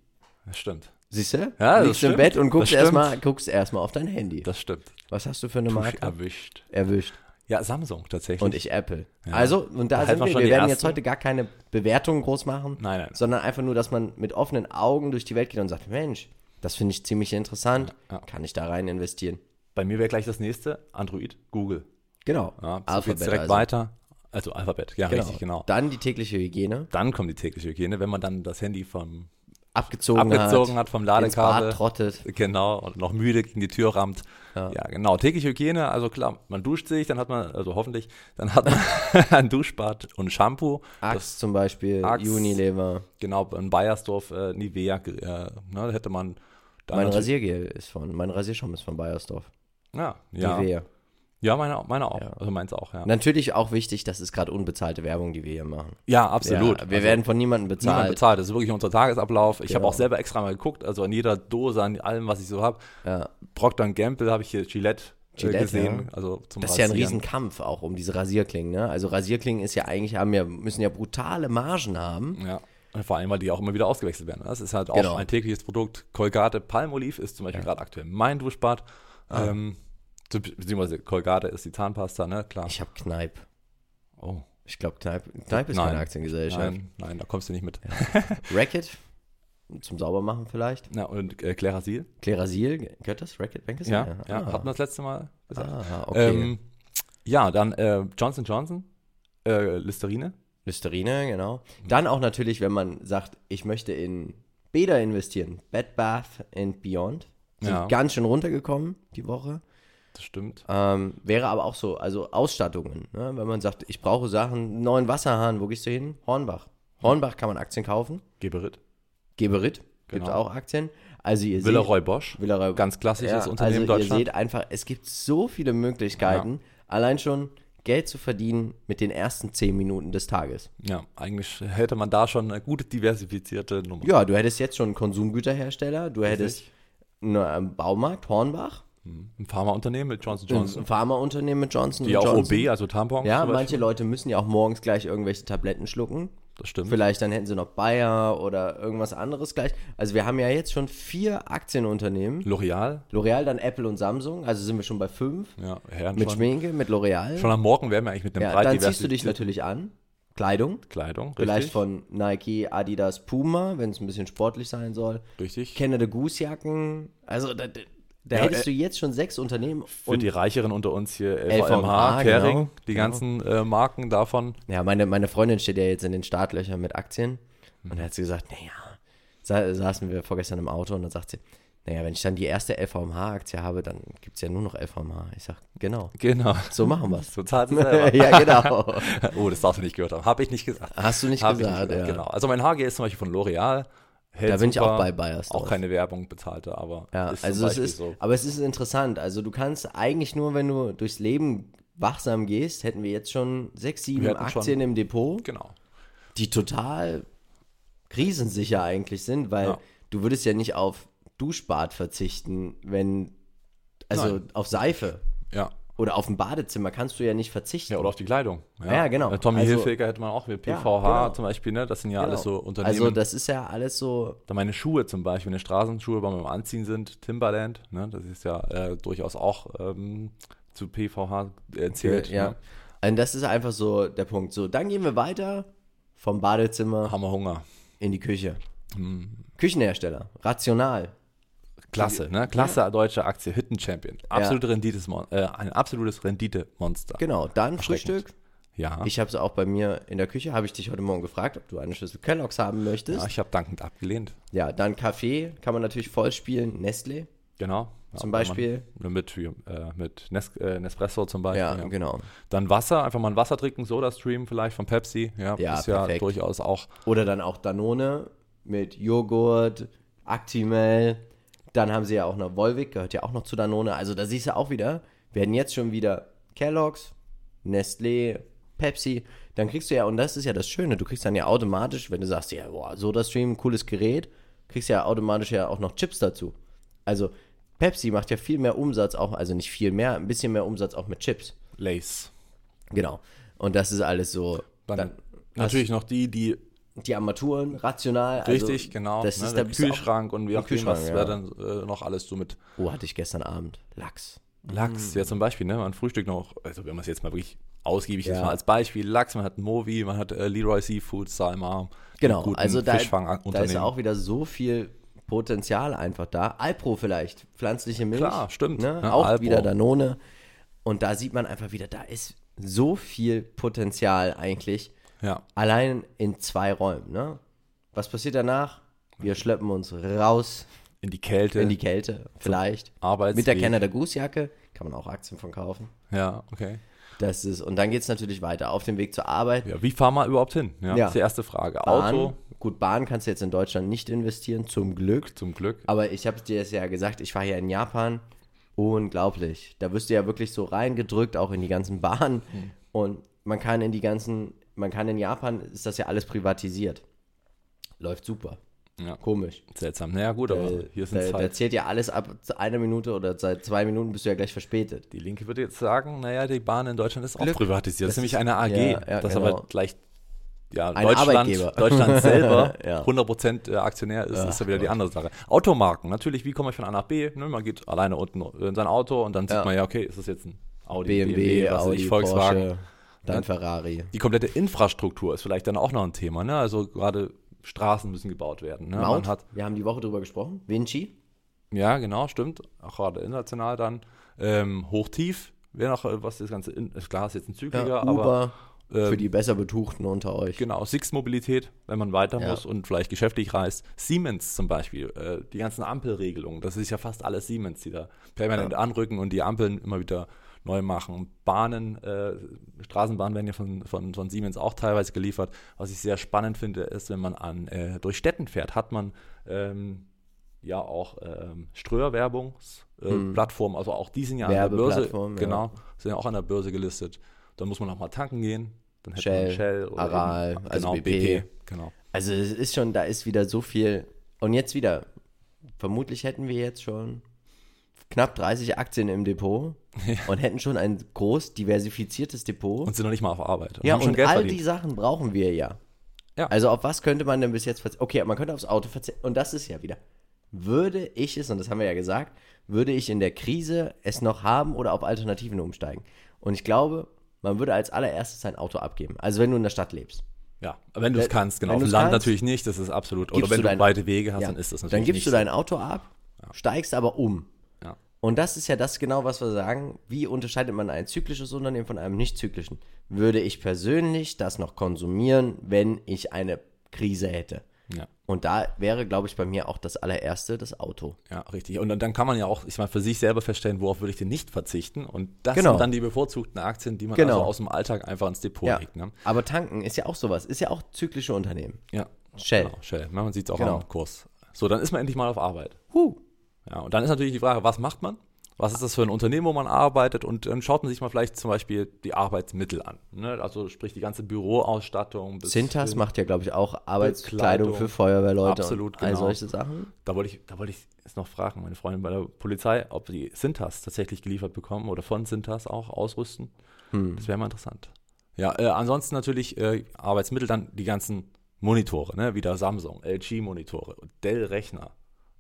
das stimmt. Siehst du? Ja, das Liegst im. Bett und guckst erstmal guckst erstmal auf dein Handy. Das stimmt. Was hast du für eine Marke? Erwischt. Erwischt. Ja, Samsung tatsächlich. Und ich Apple. Also, und da Da sind hätten wir wir. schon Wir die werden ersten. jetzt heute gar keine Bewertungen groß machen. Nein, nein. Sondern einfach nur, dass man mit offenen Augen durch die Welt geht und sagt, Mensch, das finde ich ziemlich interessant. Ja. Kann ich da rein investieren? Bei mir wäre gleich das nächste Android, Google. Genau. Ja, geht's direkt also. weiter. Also Alphabet, ja, Genau. richtig, genau. Dann die tägliche Hygiene. Dann kommt die tägliche Hygiene, wenn man dann das Handy vom abgezogen, abgezogen hat, hat vom Ladekabel. Trottet. Genau, und noch müde gegen die Tür rammt. Ja. Ja, genau. Tägliche Hygiene, also klar, man duscht sich, dann hat man, also hoffentlich, dann hat man (laughs) ein Duschbad und Shampoo. Axe zum Beispiel, Axe. Unilever. Genau, in Bayersdorf, äh, Nivea, äh, ne, da hätte man Mein Rasiergel ist von, mein Rasierschaum ist von Bayersdorf. Ja, ja. Nivea. Ja, meine, meine auch. Ja. Also meins auch, ja. Natürlich auch wichtig, das ist gerade unbezahlte Werbung, die wir hier machen. Ja, absolut. Ja, wir Also, werden von niemandem niemand bezahlt. bezahlt. Das ist wirklich unser Tagesablauf. Ich habe Genau. auch selber extra mal geguckt, also an jeder Dose, an allem, was ich so habe. Ja. Procter Gamble habe ich hier Gillette, Gillette, äh, gesehen. ja. Also zum Das ist ja ein Rasieren. Riesenkampf auch um diese Rasierklingen. Ne? Also Rasierklingen ist ja eigentlich, haben ja, müssen ja brutale Margen haben. Ja. Und vor allem, weil die auch immer wieder ausgewechselt werden. Das ist halt auch Genau. ein tägliches Produkt. Colgate Palmolive ist zum Beispiel gerade aktuell mein Duschbad. Ah. Ähm, beziehungsweise Colgate ist die Zahnpasta, ne? Klar. Ich habe Kneip. oh, Ich glaube, Kneip, Kneip ist Nein. keine Aktiengesellschaft. nein, nein, da kommst du nicht mit. (laughs) Racket, zum Saubermachen vielleicht. Ja, und äh, Klerasil? Klerasil, gehört das? Racket Bank ist Ja, ja, ah. hatten wir das letzte Mal gesagt. Ah, okay. Ähm, ja, dann äh, Johnson Johnson, äh, Listerine. Listerine, genau. Dann auch natürlich, wenn man sagt, ich möchte in Bäder investieren. Bed Bath and Beyond. Sind Ja. ganz schön runtergekommen die Woche. Das stimmt. Ähm, wäre aber auch so, also Ausstattungen. Ne? Wenn man sagt, ich brauche Sachen, einen neuen Wasserhahn, wo gehst du hin? Hornbach. Hornbach kann man Aktien kaufen. Geberit. Geberit gibt Genau. auch Aktien. Also ihr Villeroy Bosch. seht, Villeroy Ganz klassisches ja, Unternehmen also in Deutschland. Ihr seht einfach, es gibt so viele Möglichkeiten, allein schon Geld zu verdienen mit den ersten 10 Minuten des Tages. Ja, eigentlich hätte man da schon eine gute diversifizierte Nummer. Ja, du hättest jetzt schon einen Konsumgüterhersteller, du hättest einen ähm, Baumarkt, Hornbach, Ein Pharmaunternehmen mit Johnson ein Johnson. Pharmaunternehmen mit Johnson Die auch Johnson. OB, also Tampons. Ja, manche. Leute müssen ja auch morgens gleich irgendwelche Tabletten schlucken. Das stimmt. Vielleicht dann hätten sie noch Bayer oder irgendwas anderes gleich. Also wir haben ja jetzt schon vier Aktienunternehmen. L'Oreal. L'Oreal, dann Apple und Samsung. Also sind wir schon bei fünf. Ja, Herren Mit schon. Schminke, mit L'Oreal. Schon am Morgen wären wir eigentlich mit einem Ja, breit dann ziehst du dich natürlich an. Kleidung. Kleidung. Vielleicht richtig, von Nike, Adidas, Puma, wenn es ein bisschen sportlich sein soll. Richtig. Canada Goose Jacken. Also da, da, Ja, hättest äh, du jetzt schon sechs Unternehmen. Für die Reicheren unter uns hier LVMH, LVMH, Kering, genau. die Genau. ganzen äh, Marken davon. ja, meine, meine Freundin steht ja jetzt in den Startlöchern mit Aktien. Mhm. Und da hat sie gesagt, naja, sa saßen wir vorgestern im Auto und dann sagt sie, naja, wenn ich dann die erste LVMH-Aktie habe, dann gibt es ja nur noch LVMH. Ich sag, genau, Genau. so machen wir es. So zahlt (laughs) selber. ja, genau. (laughs) oh, das darfst du nicht gehört haben. Habe ich nicht gesagt. Hast du nicht Hab ich gesagt, ja. Genau. Also mein HG ist zum Beispiel von L'Oreal. Hält Da bin ich auch bei Bayersdorf. Auch keine Werbung bezahlte, aber Ja, ist also es ist, so. aber es ist interessant. Also du kannst eigentlich nur, wenn du durchs Leben wachsam gehst, hätten wir jetzt schon sechs, sieben hätten schon- Aktien im Depot, Genau. die total krisensicher eigentlich sind, weil Ja. du würdest ja nicht auf Duschbad verzichten, wenn, also Nein. auf Seife Ja. Oder auf ein Badezimmer kannst du ja nicht verzichten. Ja, oder auf die Kleidung. Ja, genau. Äh, Tommy Also- Hilfiger hätte man auch mit Ja, PVH genau. zum Beispiel, ne? Das sind ja Genau. alles so Unternehmen. Also das ist ja alles so, Dann meine Schuhe zum Beispiel, meine Straßenschuhe beim Anziehen sind, Timberland, ne? Das ist ja äh, durchaus auch ähm, zu PVH erzählt. ja. Ne? Und das ist einfach so der Punkt. So, dann gehen wir weiter vom Badezimmer Haben wir Hunger. in die Küche. Hm. Küchenhersteller, rational. Klasse, ne? Klasse deutsche Aktie, Hidden Champion. Absolute Rendites, äh, ein absolutes Rendite-Monster. Genau, dann. Frühstück. Ja. Ich habe es auch bei mir in der Küche, habe ich dich heute Morgen gefragt, ob du eine Schüssel Kelloggs haben möchtest. ja, ich habe dankend abgelehnt. Ja, dann Kaffee kann man natürlich voll spielen, Nestle Genau. Ja, zum Beispiel. Man, mit äh, mit Nes äh, Nespresso zum Beispiel. Ja, ja. genau. Dann Wasser, einfach mal ein Wasser trinken, Soda-Stream vielleicht von Pepsi. Ja, Ja, ist ja perfekt. durchaus auch. Oder dann auch Danone mit Joghurt, Actimel. Dann haben sie ja auch noch Volvic, gehört ja auch noch zu Danone. Also da siehst du auch wieder, werden jetzt schon wieder Kellogg's, Nestlé, Pepsi. Dann kriegst du ja, und das ist ja das Schöne, du kriegst dann ja automatisch, wenn du sagst, ja, boah, SodaStream, cooles Gerät, kriegst ja automatisch ja auch noch Chips dazu. Also Pepsi macht ja viel mehr Umsatz auch, also nicht viel mehr, ein bisschen mehr Umsatz auch mit Chips. Lace. Genau. Und das ist alles so. Dann, Dann natürlich noch die, die die Armaturen, rational. richtig, also, genau, Das ne, ist der Kühlschrank und wie auch immer, was Kühlschrank, wäre ja. dann äh, noch alles so mit Oh, hatte ich gestern Abend. Lachs. Lachs, ja zum Beispiel, ne? Man frühstückt noch, also wenn man es jetzt mal wirklich ausgiebig Ja. jetzt mal als Beispiel, Lachs, man hat Movi, man hat äh, Leroy Seafood, Salma, Genau, also da, da ist auch wieder so viel Potenzial einfach da. Alpro vielleicht, pflanzliche Milch. Klar, stimmt. Ne? Ja, auch Alpro. wieder Danone. Und da sieht man einfach wieder, da ist so viel Potenzial eigentlich, Ja, allein in zwei Räumen. Ne? Was passiert danach? Wir schleppen uns raus In die Kälte, in die Kälte, vielleicht. Arbeitsweg. Mit der Canada Goose Jacke kann man auch Aktien von kaufen. Ja, okay. Das ist, und dann geht es natürlich weiter auf dem Weg zur Arbeit. Ja, wie fahren wir überhaupt hin? Ja, Ja. Das ist die erste Frage. Bahn. Auto, Gut, Bahn kannst du jetzt in Deutschland nicht investieren, zum Glück. zum Glück. Aber ich habe dir es ja gesagt, ich war hier in Japan. Unglaublich. Da wirst du ja wirklich so reingedrückt, auch in die ganzen Bahnen. Hm. Und man kann in die ganzen, man kann in Japan, ist das ja alles privatisiert. Läuft super. Ja. Komisch. Seltsam. Naja, gut, aber Äh, hier sind da, zählt ja alles ab einer Minute oder seit zwei Minuten bist du ja gleich verspätet. Die Linke würde jetzt sagen, naja, die Bahn in Deutschland ist auch Glück. privatisiert. Das, Das ist nämlich eine AG. ja, ja, das genau. aber gleich ja, Ein Deutschland. Deutschland (laughs) selber Ja. 100% äh, Aktionär ist, ist ja wieder die andere Sache. Automarken, natürlich, wie komme ich von A nach B? Ne, man geht alleine unten in sein Auto und dann sieht Ja. man ja, okay, ist das jetzt ein Audi, BMW, was weiß Audi, Volkswagen. Porsche, dann Ja. Ferrari. Die komplette Infrastruktur ist vielleicht dann auch noch ein Thema. Ne? Also gerade Straßen müssen gebaut werden. Ne? Man Maut, hat, wir haben die Woche drüber gesprochen. Vinci, ja, genau, stimmt. Auch gerade international dann. Ähm, Hoch-Tief wäre noch, äh, was das Ganze, in, ist klar, ist jetzt ein Zykliger, ja, aber ähm, für die besser Betuchten unter euch. Genau, Six-Mobilität, wenn man weiter Ja. muss und vielleicht geschäftlich reist. Siemens zum Beispiel, äh, die ganzen Ampelregelungen, das ist ja fast alles Siemens, die da permanent anrücken und die Ampeln immer wieder neu machen. Bahnen, äh, Straßenbahnen werden ja von, von, von Siemens auch teilweise geliefert. Was ich sehr spannend finde, ist, wenn man an äh, durch Städten fährt, hat man ähm, ja auch ähm, Ströer-Werbungsplattformen, äh, Plattformen. also auch die sind ja an der Börse, ja. genau, sind ja auch an der Börse gelistet. Dann muss man noch mal tanken gehen. Dann hätte Shell, man Shell oder Aral, eben, also genau, BP. Genau. Also es ist schon, da ist wieder so viel. Und jetzt wieder, vermutlich hätten wir jetzt schon knapp 30 Aktien im Depot und hätten schon ein groß diversifiziertes Depot. Und sind noch nicht mal auf Arbeit. ja, haben schon und all verdient. die Sachen brauchen wir ja. Ja. Also auf was könnte man denn bis jetzt verzichten? Okay, man könnte aufs Auto verzichten. Und das ist ja wieder. Würde ich es, und das haben wir ja gesagt, würde ich in der Krise es noch haben oder auf Alternativen umsteigen? Und ich glaube, man würde als allererstes sein Auto abgeben. Also wenn du in der Stadt lebst. Ja, wenn du es kannst, genau. Auf dem Land kannst, natürlich nicht, das ist absolut. Oder wenn du dein- weite Wege hast, Ja. dann ist das natürlich Dann gibst du dein Auto ab, steigst aber um. Und das ist ja das genau, was wir sagen. Wie unterscheidet man ein zyklisches Unternehmen von einem nicht zyklischen? Würde ich persönlich das noch konsumieren, wenn ich eine Krise hätte? Ja. Und da wäre, glaube ich, bei mir auch das allererste das Auto. Ja, richtig. Und dann, dann kann man ja auch, ich meine, für sich selber feststellen, worauf würde ich denn nicht verzichten. Und das Genau. sind dann die bevorzugten Aktien, die man Genau. also aus dem Alltag einfach ins Depot Ja. legt. Ne? Aber tanken ist ja auch sowas, ist ja auch zyklische Unternehmen. Ja. Shell. Genau, Shell. Man sieht es auch Genau. am Kurs. So, dann ist man endlich mal auf Arbeit. Huh. Ja, und dann ist natürlich die Frage, was macht man? Was ist das für ein Unternehmen, wo man arbeitet? Und dann schaut man sich mal vielleicht zum Beispiel die Arbeitsmittel an. Ne? Also sprich die ganze Büroausstattung. bis Sintas macht ja, glaube ich, auch Arbeitskleidung für Feuerwehrleute Absolut, und all genau. solche Sachen. Da wollte ich, da wollte ich jetzt noch fragen, meine Freundin bei der Polizei, ob die Sintas tatsächlich geliefert bekommen oder von Sintas auch ausrüsten. Hm. Das wäre mal interessant. Ja, äh, ansonsten natürlich äh, Arbeitsmittel, dann die ganzen Monitore, ne? wieder Samsung, LG-Monitore, Dell-Rechner,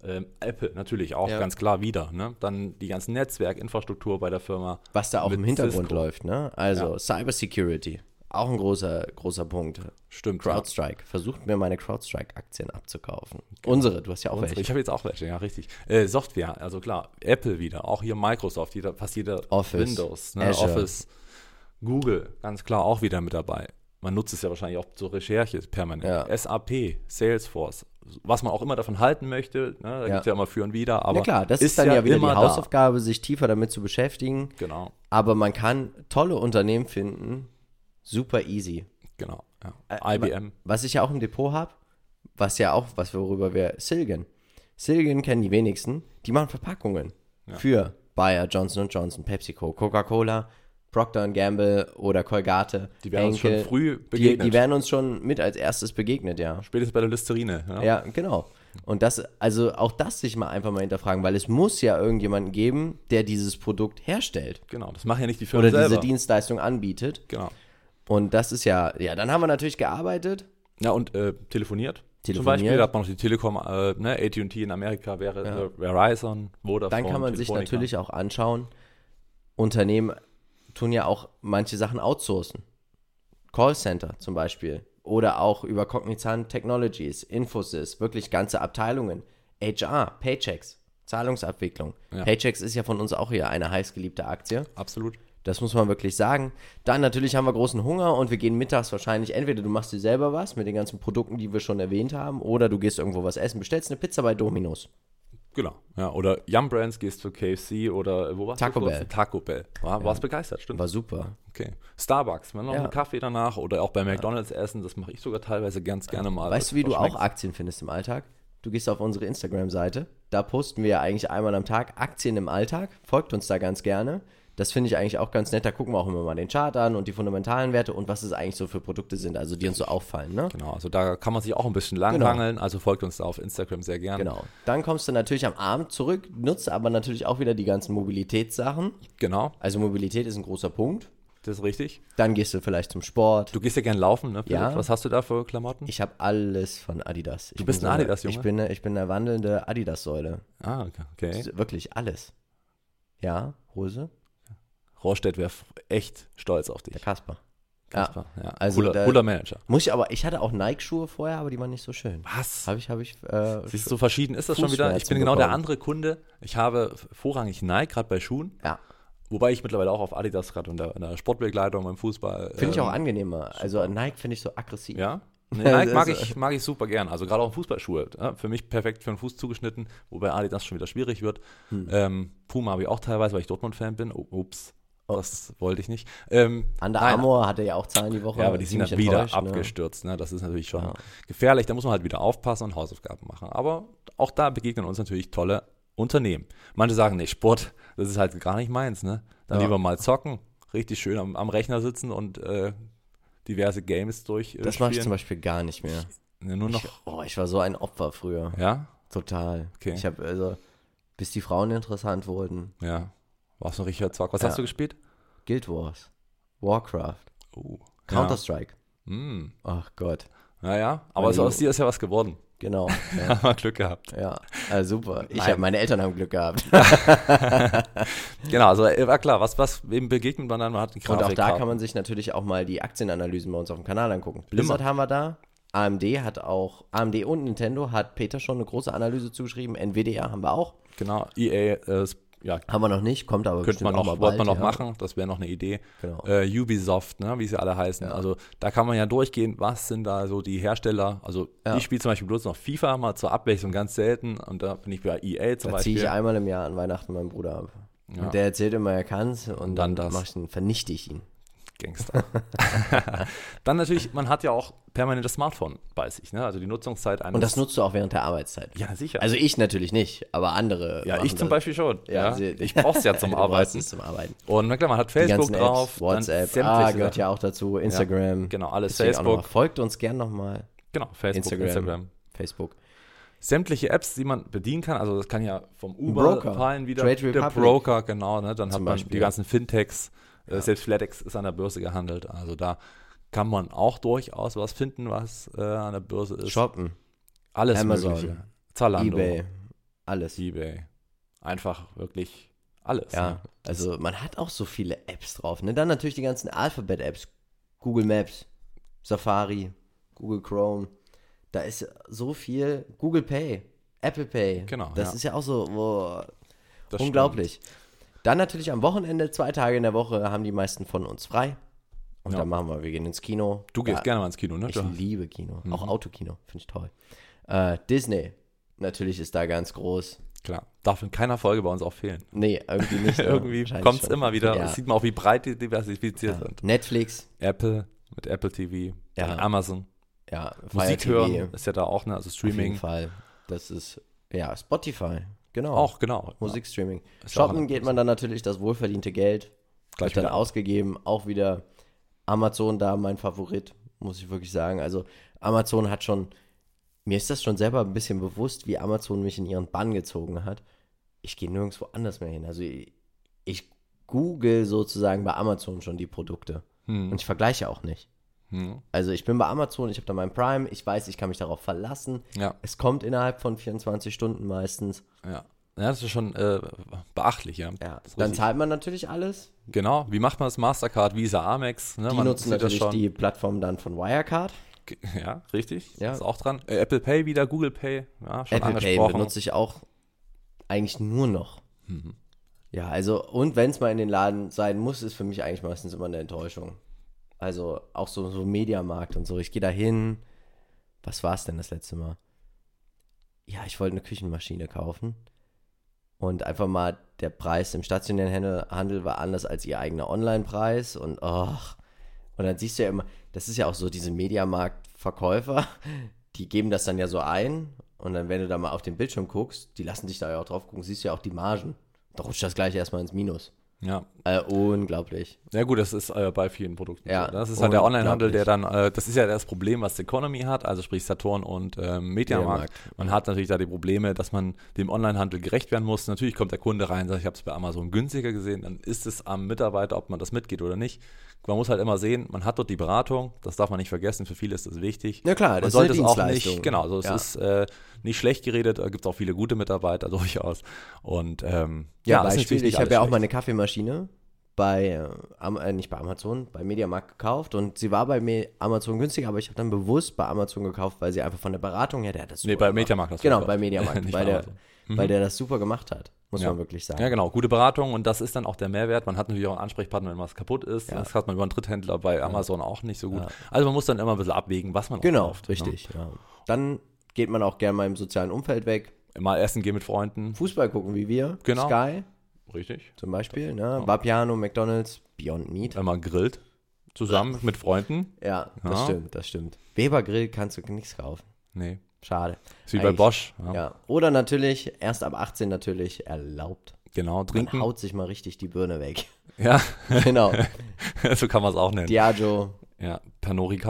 ähm, Apple natürlich auch Ja. ganz klar wieder. Ne? Dann die ganzen Netzwerkinfrastruktur bei der Firma. Was da auch im Hintergrund Cisco. läuft, ne? Also Ja. Cybersecurity, auch ein großer, großer Punkt. Stimmt. ja. CrowdStrike, versucht mir meine CrowdStrike-Aktien abzukaufen. Unsere, du hast ja auch Unsere- welche. Ich habe jetzt auch welche, ja, richtig. Äh, Software, also klar, Apple wieder, auch hier Microsoft, jeder, fast jeder Office, Windows, ne. Office, Google, ganz klar auch wieder mit dabei. Man nutzt es ja wahrscheinlich auch zur Recherche permanent. Ja. SAP, Salesforce, was man auch immer davon halten möchte, ne, da Ja. gibt es ja immer für und wieder, aber Na klar, das ist, dann ja, wieder die immer da. Hausaufgabe, sich tiefer damit zu beschäftigen. Genau, Aber man kann tolle Unternehmen finden, super easy. genau. Ja. IBM, Was ich ja auch im Depot habe, was ja auch, was worüber wir, Silgan. Silgan kennen die wenigsten, die machen Verpackungen für Bayer, Johnson Johnson, PepsiCo, Coca-Cola, Procter Gamble oder Colgate. Die werden uns Henkel. schon früh Die, begegnet. die werden uns schon mit als erstes begegnet, ja. spätestens bei der Listerine. Ja. Ja, genau. Und das, also auch das sich mal einfach mal hinterfragen, weil es muss ja irgendjemanden geben, der dieses Produkt herstellt Genau, das machen ja nicht die Firmen oder diese selber. Dienstleistung anbietet. Genau. Und das ist ja, ja, dann haben wir natürlich gearbeitet. Ja, und äh, telefoniert. Zum Telefoniert. Beispiel, hat man noch die Telekom, äh, ne, AT&T in Amerika wäre äh, Verizon, Vodafone, Dann kann man sich Telefonica. natürlich auch anschauen, Unternehmen tun ja auch manche Sachen outsourcen. Callcenter zum Beispiel. Oder auch über Cognizant Technologies, Infosys, wirklich ganze Abteilungen. HR, Paychecks, Zahlungsabwicklung. Ja. Paychecks ist ja von uns auch hier eine heißgeliebte Aktie. Absolut. Das muss man wirklich sagen. Dann natürlich haben wir großen Hunger und wir gehen mittags wahrscheinlich, entweder du machst dir selber was mit den ganzen Produkten, die wir schon erwähnt haben, oder du gehst irgendwo was essen, bestellst eine Pizza bei Domino's. Genau. Ja, oder Yum Brands gehst zu KFC oder wo warst Taco du? Bell. Taco Bell. War, warst begeistert, stimmt. War super. Okay. Starbucks, wenn noch Ja. einen Kaffee danach oder auch bei McDonalds essen, das mache ich sogar teilweise ganz gerne mal. Weißt du, wie du auch schmeckt. Aktien findest im Alltag? Du gehst auf unsere Instagram-Seite. Da posten wir ja eigentlich einmal am Tag Aktien im Alltag. Folgt uns da ganz gerne. Das finde ich eigentlich auch ganz nett. Da gucken wir auch immer mal den Chart an und die fundamentalen Werte und was es eigentlich so für Produkte sind, also die uns so auffallen. Ne? Genau, also da kann man sich auch ein bisschen langhangeln, also folgt uns da auf Instagram sehr gerne. Genau. Dann kommst du natürlich am Abend zurück, nutzt aber natürlich auch wieder die ganzen Mobilitätssachen. Genau, Also Mobilität ist ein großer Punkt. das ist richtig. Dann gehst du vielleicht zum Sport. Du gehst ja gern laufen, ne? Philipp? Ja. Was hast du da für Klamotten? Ich habe alles von Adidas. Ich bist bin ein Adidas-Junge? Ich bin, ich bin eine wandelnde Adidas-Säule. ah, okay. Wirklich alles. Ja, Hose, Rohrstedt wäre echt stolz auf der dich. Kasper. Kasper, ja. also cooler, cooler Manager. Muss ich aber, ich hatte auch Nike-Schuhe vorher, aber die waren nicht so schön. Was? Habe ich, habe ich, äh, Siehst du, so verschieden ist das schon wieder. Ich bin genau der bekommen. andere Kunde. Ich habe vorrangig Nike, gerade bei Schuhen. ja. Wobei ich mittlerweile auch auf Adidas gerade der, in der Sportbegleitung beim Fußball. Finde ich auch ähm, angenehmer. Also Nike finde ich so aggressiv. Ja. (laughs) Nee, Nike mag ich, mag ich super gern. Also gerade auch Fußballschuhe. Ja, für mich perfekt für den Fuß zugeschnitten, wobei Adidas schon wieder schwierig wird. Hm. Ähm, Puma habe ich auch teilweise, weil ich Dortmund-Fan bin. Oh, das wollte ich nicht. Ähm, Under Armour hatte ja auch Zahlen die Woche. Ja, aber die sind dann wieder ne? abgestürzt. Ne? Das ist natürlich schon Ja. gefährlich. Da muss man halt wieder aufpassen und Hausaufgaben machen. Aber auch da begegnen uns natürlich tolle Unternehmen. Manche sagen, nee, Sport, das ist halt gar nicht meins. Ne? Dann Ja. lieber mal zocken, richtig schön am, am Rechner sitzen und äh, diverse Games durch. Äh, Das mache ich zum Beispiel gar nicht mehr. Ne, nur noch, Ich, oh, ich war so ein Opfer früher. ja, Total. Okay. Ich habe also, bis die Frauen interessant wurden, ja. Warst du ein richtiger Zock. Was Ja. hast du gespielt? Guild Wars, Warcraft, Oh, Counter-Strike. Ja. Hm. Ach Gott. Naja, aber so aus Junge. dir ist ja was geworden. Genau. (laughs) Ja, Haben wir Glück gehabt. ja. Also super. Ich hab, meine Eltern haben Glück gehabt. (laughs) Genau, also äh, war klar, was, was wem begegnet man dann? Man hat einen Und auch da kann man sich natürlich auch mal die Aktienanalysen bei uns auf dem Kanal angucken. Blizzard haben wir da. AMD hat auch, AMD und Nintendo hat Peter schon eine große Analyse zugeschrieben. Nvidia haben wir auch. Genau, EA, äh, ja, Haben wir noch nicht, kommt aber könnte man noch, wollte bald. man noch ja. machen, das wäre noch eine Idee. Genau. Äh, Ubisoft, ne, wie sie alle heißen. Also da kann man ja durchgehen, was sind da so die Hersteller. Also Ja. ich spiele zum Beispiel bloß noch FIFA, mal zur Abwechslung ganz selten. Und da bin ich bei EA zum Da ziehe Beispiel. ich einmal im Jahr an Weihnachten meinen Bruder ab. Ja. Und der erzählt immer, er kann's und dann dann, das. mach ich ihn, vernichte ich ihn. Gangster. (laughs) Dann natürlich, man hat ja auch permanentes Smartphone bei sich, ne? Also die Nutzungszeit eines. Und das nutzt du auch während der Arbeitszeit. Ja, sicher. Also ich natürlich nicht, aber andere. ja, ich zum das. Beispiel schon. Ja, sie- ich brauch's ja (laughs) zum Arbeiten. es zum Arbeiten. Und na klar, man hat Facebook drauf, Apps, WhatsApp, dann ah, sämtliche gehört ja auch dazu, Instagram. Genau, alles. Facebook. Folgt uns gern nochmal. Genau, Facebook, Instagram. Instagram. Facebook. sämtliche Apps, die man bedienen kann. Also das kann ja vom Uber Broker. fallen wieder. Trade der Republic. Broker, genau. Ne? Dann hat Zum man Beispiel. die ganzen Fintechs. Äh, selbst FedEx ist an der Börse gehandelt. Also da kann man auch durchaus was finden, was äh, an der Börse ist. Shoppen, Alles Amazon, mögliche. Zalando, Ebay, alles. eBay. Einfach wirklich alles. Ja, Ne? also man hat auch so viele Apps drauf. Ne? Dann natürlich die ganzen Alphabet-Apps. Google Maps, Safari, Google Chrome. Da ist so viel. Google Pay, Apple Pay. Genau, Das ja. ist ja auch so Das unglaublich. Dann natürlich am Wochenende, zwei Tage in der Woche, haben die meisten von uns frei. Und Ja. dann machen wir, wir gehen ins Kino. Du gehst Ja, gerne mal ins Kino, ne? Ich liebe Kino. Mhm. Auch Autokino, finde ich toll. Äh, Disney, natürlich ist da ganz groß. Klar. Darf in keiner Folge bei uns auch fehlen. Nee, irgendwie nicht. (laughs) Irgendwie kommt es immer wieder. Ja. Sieht man auch, wie breit die diversifiziert sind. Netflix, Apple mit Apple TV, Ja. Amazon. ja, Musik hören ist ja da auch, ne? Also Auf jeden Streaming. Fall. Das ist, ja, Spotify, genau. Auch, genau. Musikstreaming. Auch Shoppen geht man dann natürlich das wohlverdiente Geld. Gleich dann ausgegeben. Auch wieder Amazon da mein Favorit, muss ich wirklich sagen. Also Amazon hat schon, mir ist das schon selber ein bisschen bewusst, wie Amazon mich in ihren Bann gezogen hat. Ich gehe nirgendwo anders mehr hin. Also ich, ich google sozusagen bei Amazon schon die Produkte. Hm. Und ich vergleiche auch nicht. Also ich bin bei Amazon, ich habe da mein Prime, ich weiß, ich kann mich darauf verlassen. Ja, Es kommt innerhalb von 24 Stunden meistens. ja. Ja, das ist schon äh, beachtlich, ja. Ja, dann zahlt man natürlich alles. Genau. Wie macht man das? Mastercard, Visa, Amex. Ne? Die man nutzen natürlich die Plattform dann von Wirecard. Ja, richtig. Ja. Ist auch dran. Äh, Apple Pay wieder, Google Pay. Ja, schon Apple Pay angesprochen. benutze ich auch eigentlich nur noch. Ja, also, und wenn es mal in den Laden sein muss, ist für mich eigentlich meistens immer eine Enttäuschung. Also auch so, so Mediamarkt und so. Ich gehe da hin. Was war es denn das letzte Mal? Ja, ich wollte eine Küchenmaschine kaufen. Und einfach mal der Preis im stationären Handel, war anders als ihr eigener Online-Preis. Und ach. Und dann siehst du ja immer, das ist ja auch so, diese Mediamarkt-Verkäufer, (laughs) die geben das dann ja so ein. Und dann, wenn du da mal auf den Bildschirm guckst, die lassen dich da ja auch drauf gucken, siehst du ja auch die Margen. Da rutscht das gleich erstmal ins Minus. Ja. Äh, unglaublich. Ja gut, das ist äh, bei vielen Produkten Ja, so. Das ist halt der Onlinehandel, der dann, äh, das ist ja das Problem, was Economy hat, also sprich Saturn und ähm, Mediamarkt. Man hat natürlich da die Probleme, dass man dem Onlinehandel gerecht werden muss. Natürlich kommt der Kunde rein und sagt, ich habe es bei Amazon günstiger gesehen, dann ist es am Mitarbeiter, ob man das mitgeht oder nicht. Man muss halt immer sehen, man hat dort die Beratung, das darf man nicht vergessen, für viele ist das wichtig. Ja klar, man das sollte ist es auch nicht, genau, also es Ja. ist äh, nicht schlecht geredet, da gibt es auch viele gute Mitarbeiter (laughs) durchaus. Und ähm, Ja, das ist Beispiel, ich habe ja auch schlecht. mal eine Kaffeemaschine bei, äh, äh, nicht bei Amazon, bei Mediamarkt gekauft und sie war bei Amazon günstiger, aber ich habe dann bewusst bei Amazon gekauft, weil sie einfach von der Beratung her, der hat das super Nee, bei. Mediamarkt du Genau, bei (laughs) Mediamarkt, weil, bei der. Mhm. weil der das super gemacht hat, muss Ja. man wirklich sagen. Ja, genau. Gute Beratung und das ist dann auch der Mehrwert. Man hat natürlich auch einen Ansprechpartner, wenn was kaputt ist. Ja. Das hat man über einen Dritthändler bei Amazon auch nicht so gut. Ja. Also man muss dann immer ein bisschen abwägen, was man Genau, kauft. richtig. Ja. Dann geht man auch gerne mal im sozialen Umfeld weg. Mal essen gehen mit Freunden. Fußball gucken wie wir. Genau. Sky Richtig. zum Beispiel. Ne? Vapiano, McDonalds, Beyond Meat. Wenn man grillt zusammen mit Freunden. Ja, das Ja. stimmt, das stimmt. Weber Grill kannst du nichts kaufen. Nee. Schade. Ist wie bei Bosch. Ja. Ja. Oder natürlich, erst ab 18 natürlich erlaubt. Genau, Man trinken. haut sich mal richtig die Birne weg. Ja, (laughs) genau. (laughs) so kann man es auch nennen. Diageo. Ja, Pernod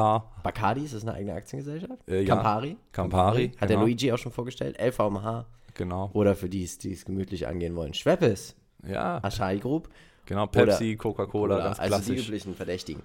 Bacardi, ist das eine eigene Aktiengesellschaft? Äh, ja. Campari. Campari, Hat der genau. Luigi auch schon vorgestellt. LVMH. Genau. Oder für die, die es gemütlich angehen wollen. Schweppes. Ja, Asahi Group. genau. Pepsi, Coca-Cola, ganz also die klassisch. üblichen Verdächtigen.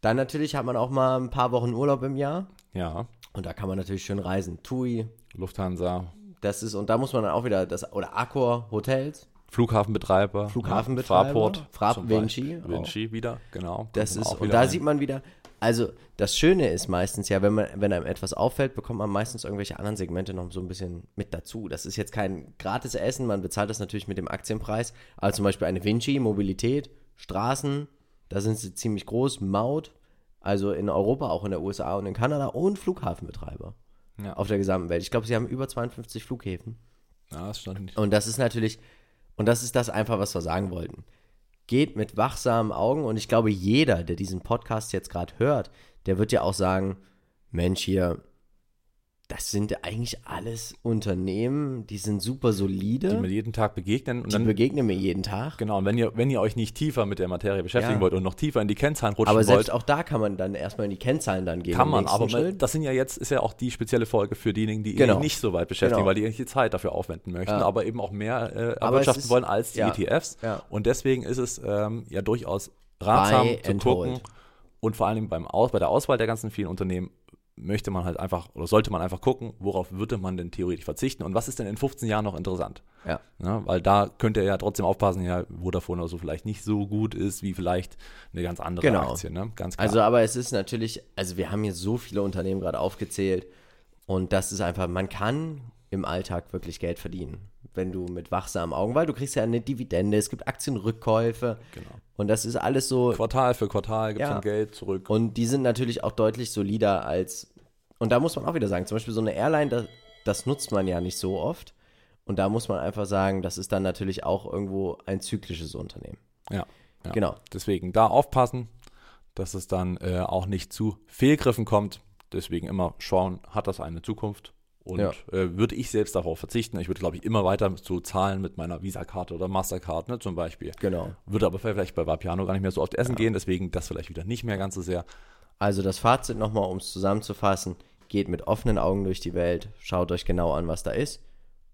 Dann natürlich hat man auch mal ein paar Wochen Urlaub im Jahr. Ja, Und da kann man natürlich schön reisen. TUI. Lufthansa, Das ist, und da muss man dann auch wieder, das, oder Accor Hotels. Flughafenbetreiber. Flughafenbetreiber, Fraport. Frap- zum Vinci. Vinci wieder, genau. Das ist, und da rein. sieht man wieder, also das Schöne ist meistens ja, wenn man, wenn einem etwas auffällt, bekommt man meistens irgendwelche anderen Segmente noch so ein bisschen mit dazu. Das ist jetzt kein gratis Essen, man bezahlt das natürlich mit dem Aktienpreis, aber zum Beispiel eine Vinci, Mobilität, Straßen, da sind sie ziemlich groß, Maut, also in Europa, auch in der USA und in Kanada und Flughafenbetreiber Ja. auf der gesamten Welt. Ich glaube, sie haben über 52 Flughäfen. Ja, das stand nicht. Und das ist natürlich, und das ist das einfach, was wir sagen wollten. Geht mit wachsamen Augen. Und ich glaube, jeder, der diesen Podcast jetzt gerade hört, der wird ja auch sagen, Mensch hier, das sind eigentlich alles Unternehmen, die sind super die solide, mir jeden Tag begegnen. Und die dann, begegnen mir jeden Tag. genau, und wenn ihr, wenn ihr euch nicht tiefer mit der Materie beschäftigen Ja. wollt und noch tiefer in die Kennzahlen rutschen Aber wollt, selbst auch da kann man dann erstmal in die Kennzahlen dann gehen. kann man, aber Schritt. das sind ja jetzt, ist ja auch die spezielle Folge für diejenigen, die Genau. sich nicht so weit beschäftigen, Genau. weil die nicht die Zeit dafür aufwenden möchten, Ja. aber eben auch mehr äh, Aber erwirtschaften ist- wollen als die ja. ETFs. Und deswegen ist es ähm, ja durchaus ratsam Buy zu gucken. hold. Und vor allem beim Aus, bei der Auswahl der ganzen vielen Unternehmen möchte man halt einfach oder sollte man einfach gucken, worauf würde man denn theoretisch verzichten und was ist denn in 15 Jahren noch interessant? Ja. Ja, weil da könnt ihr ja trotzdem aufpassen, ja, Vodafone oder so vielleicht nicht so gut ist wie vielleicht eine ganz andere Genau. Aktie. Ne? Ganz klar. Also, aber es ist natürlich, also wir haben hier so viele Unternehmen gerade aufgezählt und das ist einfach, man kann im Alltag wirklich Geld verdienen, wenn du mit wachsamen Augen, weil du kriegst ja eine Dividende, es gibt Aktienrückkäufe Genau. Und das ist alles so Quartal für Quartal gibt es Ja. dann Geld zurück. und die sind natürlich auch deutlich solider als, und da muss man auch wieder sagen, zum Beispiel so eine Airline, das, das nutzt man ja nicht so oft und da muss man einfach sagen, das ist dann natürlich auch irgendwo ein zyklisches Unternehmen. ja, ja. Genau. Deswegen da aufpassen, dass es dann äh, auch nicht zu Fehlgriffen kommt. Deswegen immer schauen, hat das eine Zukunft? Und Ja. äh, würde ich selbst darauf verzichten? Ich würde, glaube ich, immer weiter zu zahlen mit meiner Visa-Karte oder Mastercard, ne, zum Beispiel. Genau. Würde aber vielleicht bei Vapiano gar nicht mehr so oft essen gehen, deswegen das vielleicht wieder nicht mehr ganz so sehr. Also das Fazit nochmal, um es zusammenzufassen, geht mit offenen Augen durch die Welt, schaut euch genau an, was da ist.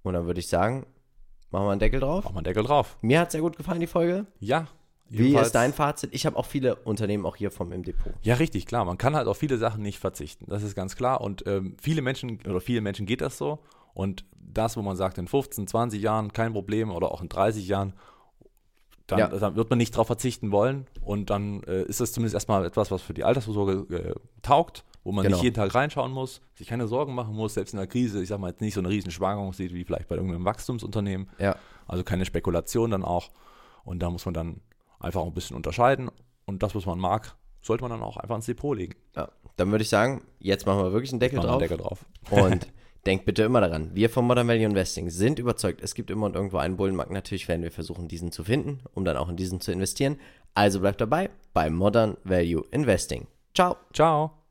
Und dann würde ich sagen, machen wir einen Deckel drauf. Mach mal einen Deckel drauf. Mir hat es sehr gut gefallen, die Folge. Ja. Wie ist dein Fazit? Ich habe auch viele Unternehmen auch hier vom im Depot. Ja, richtig, klar. Man kann halt auf viele Sachen nicht verzichten. Das ist ganz klar. Und ähm, viele Menschen oder vielen Menschen geht das so. Und das, wo man sagt, in 15, 20 Jahren kein Problem oder auch in 30 Jahren, dann, Ja. dann wird man nicht darauf verzichten wollen. Und dann äh, ist es zumindest erstmal etwas, was für die Altersvorsorge äh, taugt. wo man Genau. nicht jeden Tag reinschauen muss, sich keine Sorgen machen muss, selbst in der Krise, ich sag mal, jetzt nicht so eine riesen Schwankung sieht, wie vielleicht bei irgendeinem Wachstumsunternehmen. Ja. Also keine Spekulation dann auch. Und da muss man dann einfach auch ein bisschen unterscheiden. Und das, was man mag, sollte man dann auch einfach ins Depot legen. ja. Dann würde ich sagen, jetzt machen wir wirklich einen Deckel drauf. einen Deckel drauf. Und (laughs) denkt bitte immer daran, wir von Modern Value Investing sind überzeugt, es gibt immer und irgendwo einen Bullenmarkt. Natürlich werden wir versuchen, diesen zu finden, um dann auch in diesen zu investieren. Also bleibt dabei bei Modern Value Investing. Ciao. Ciao.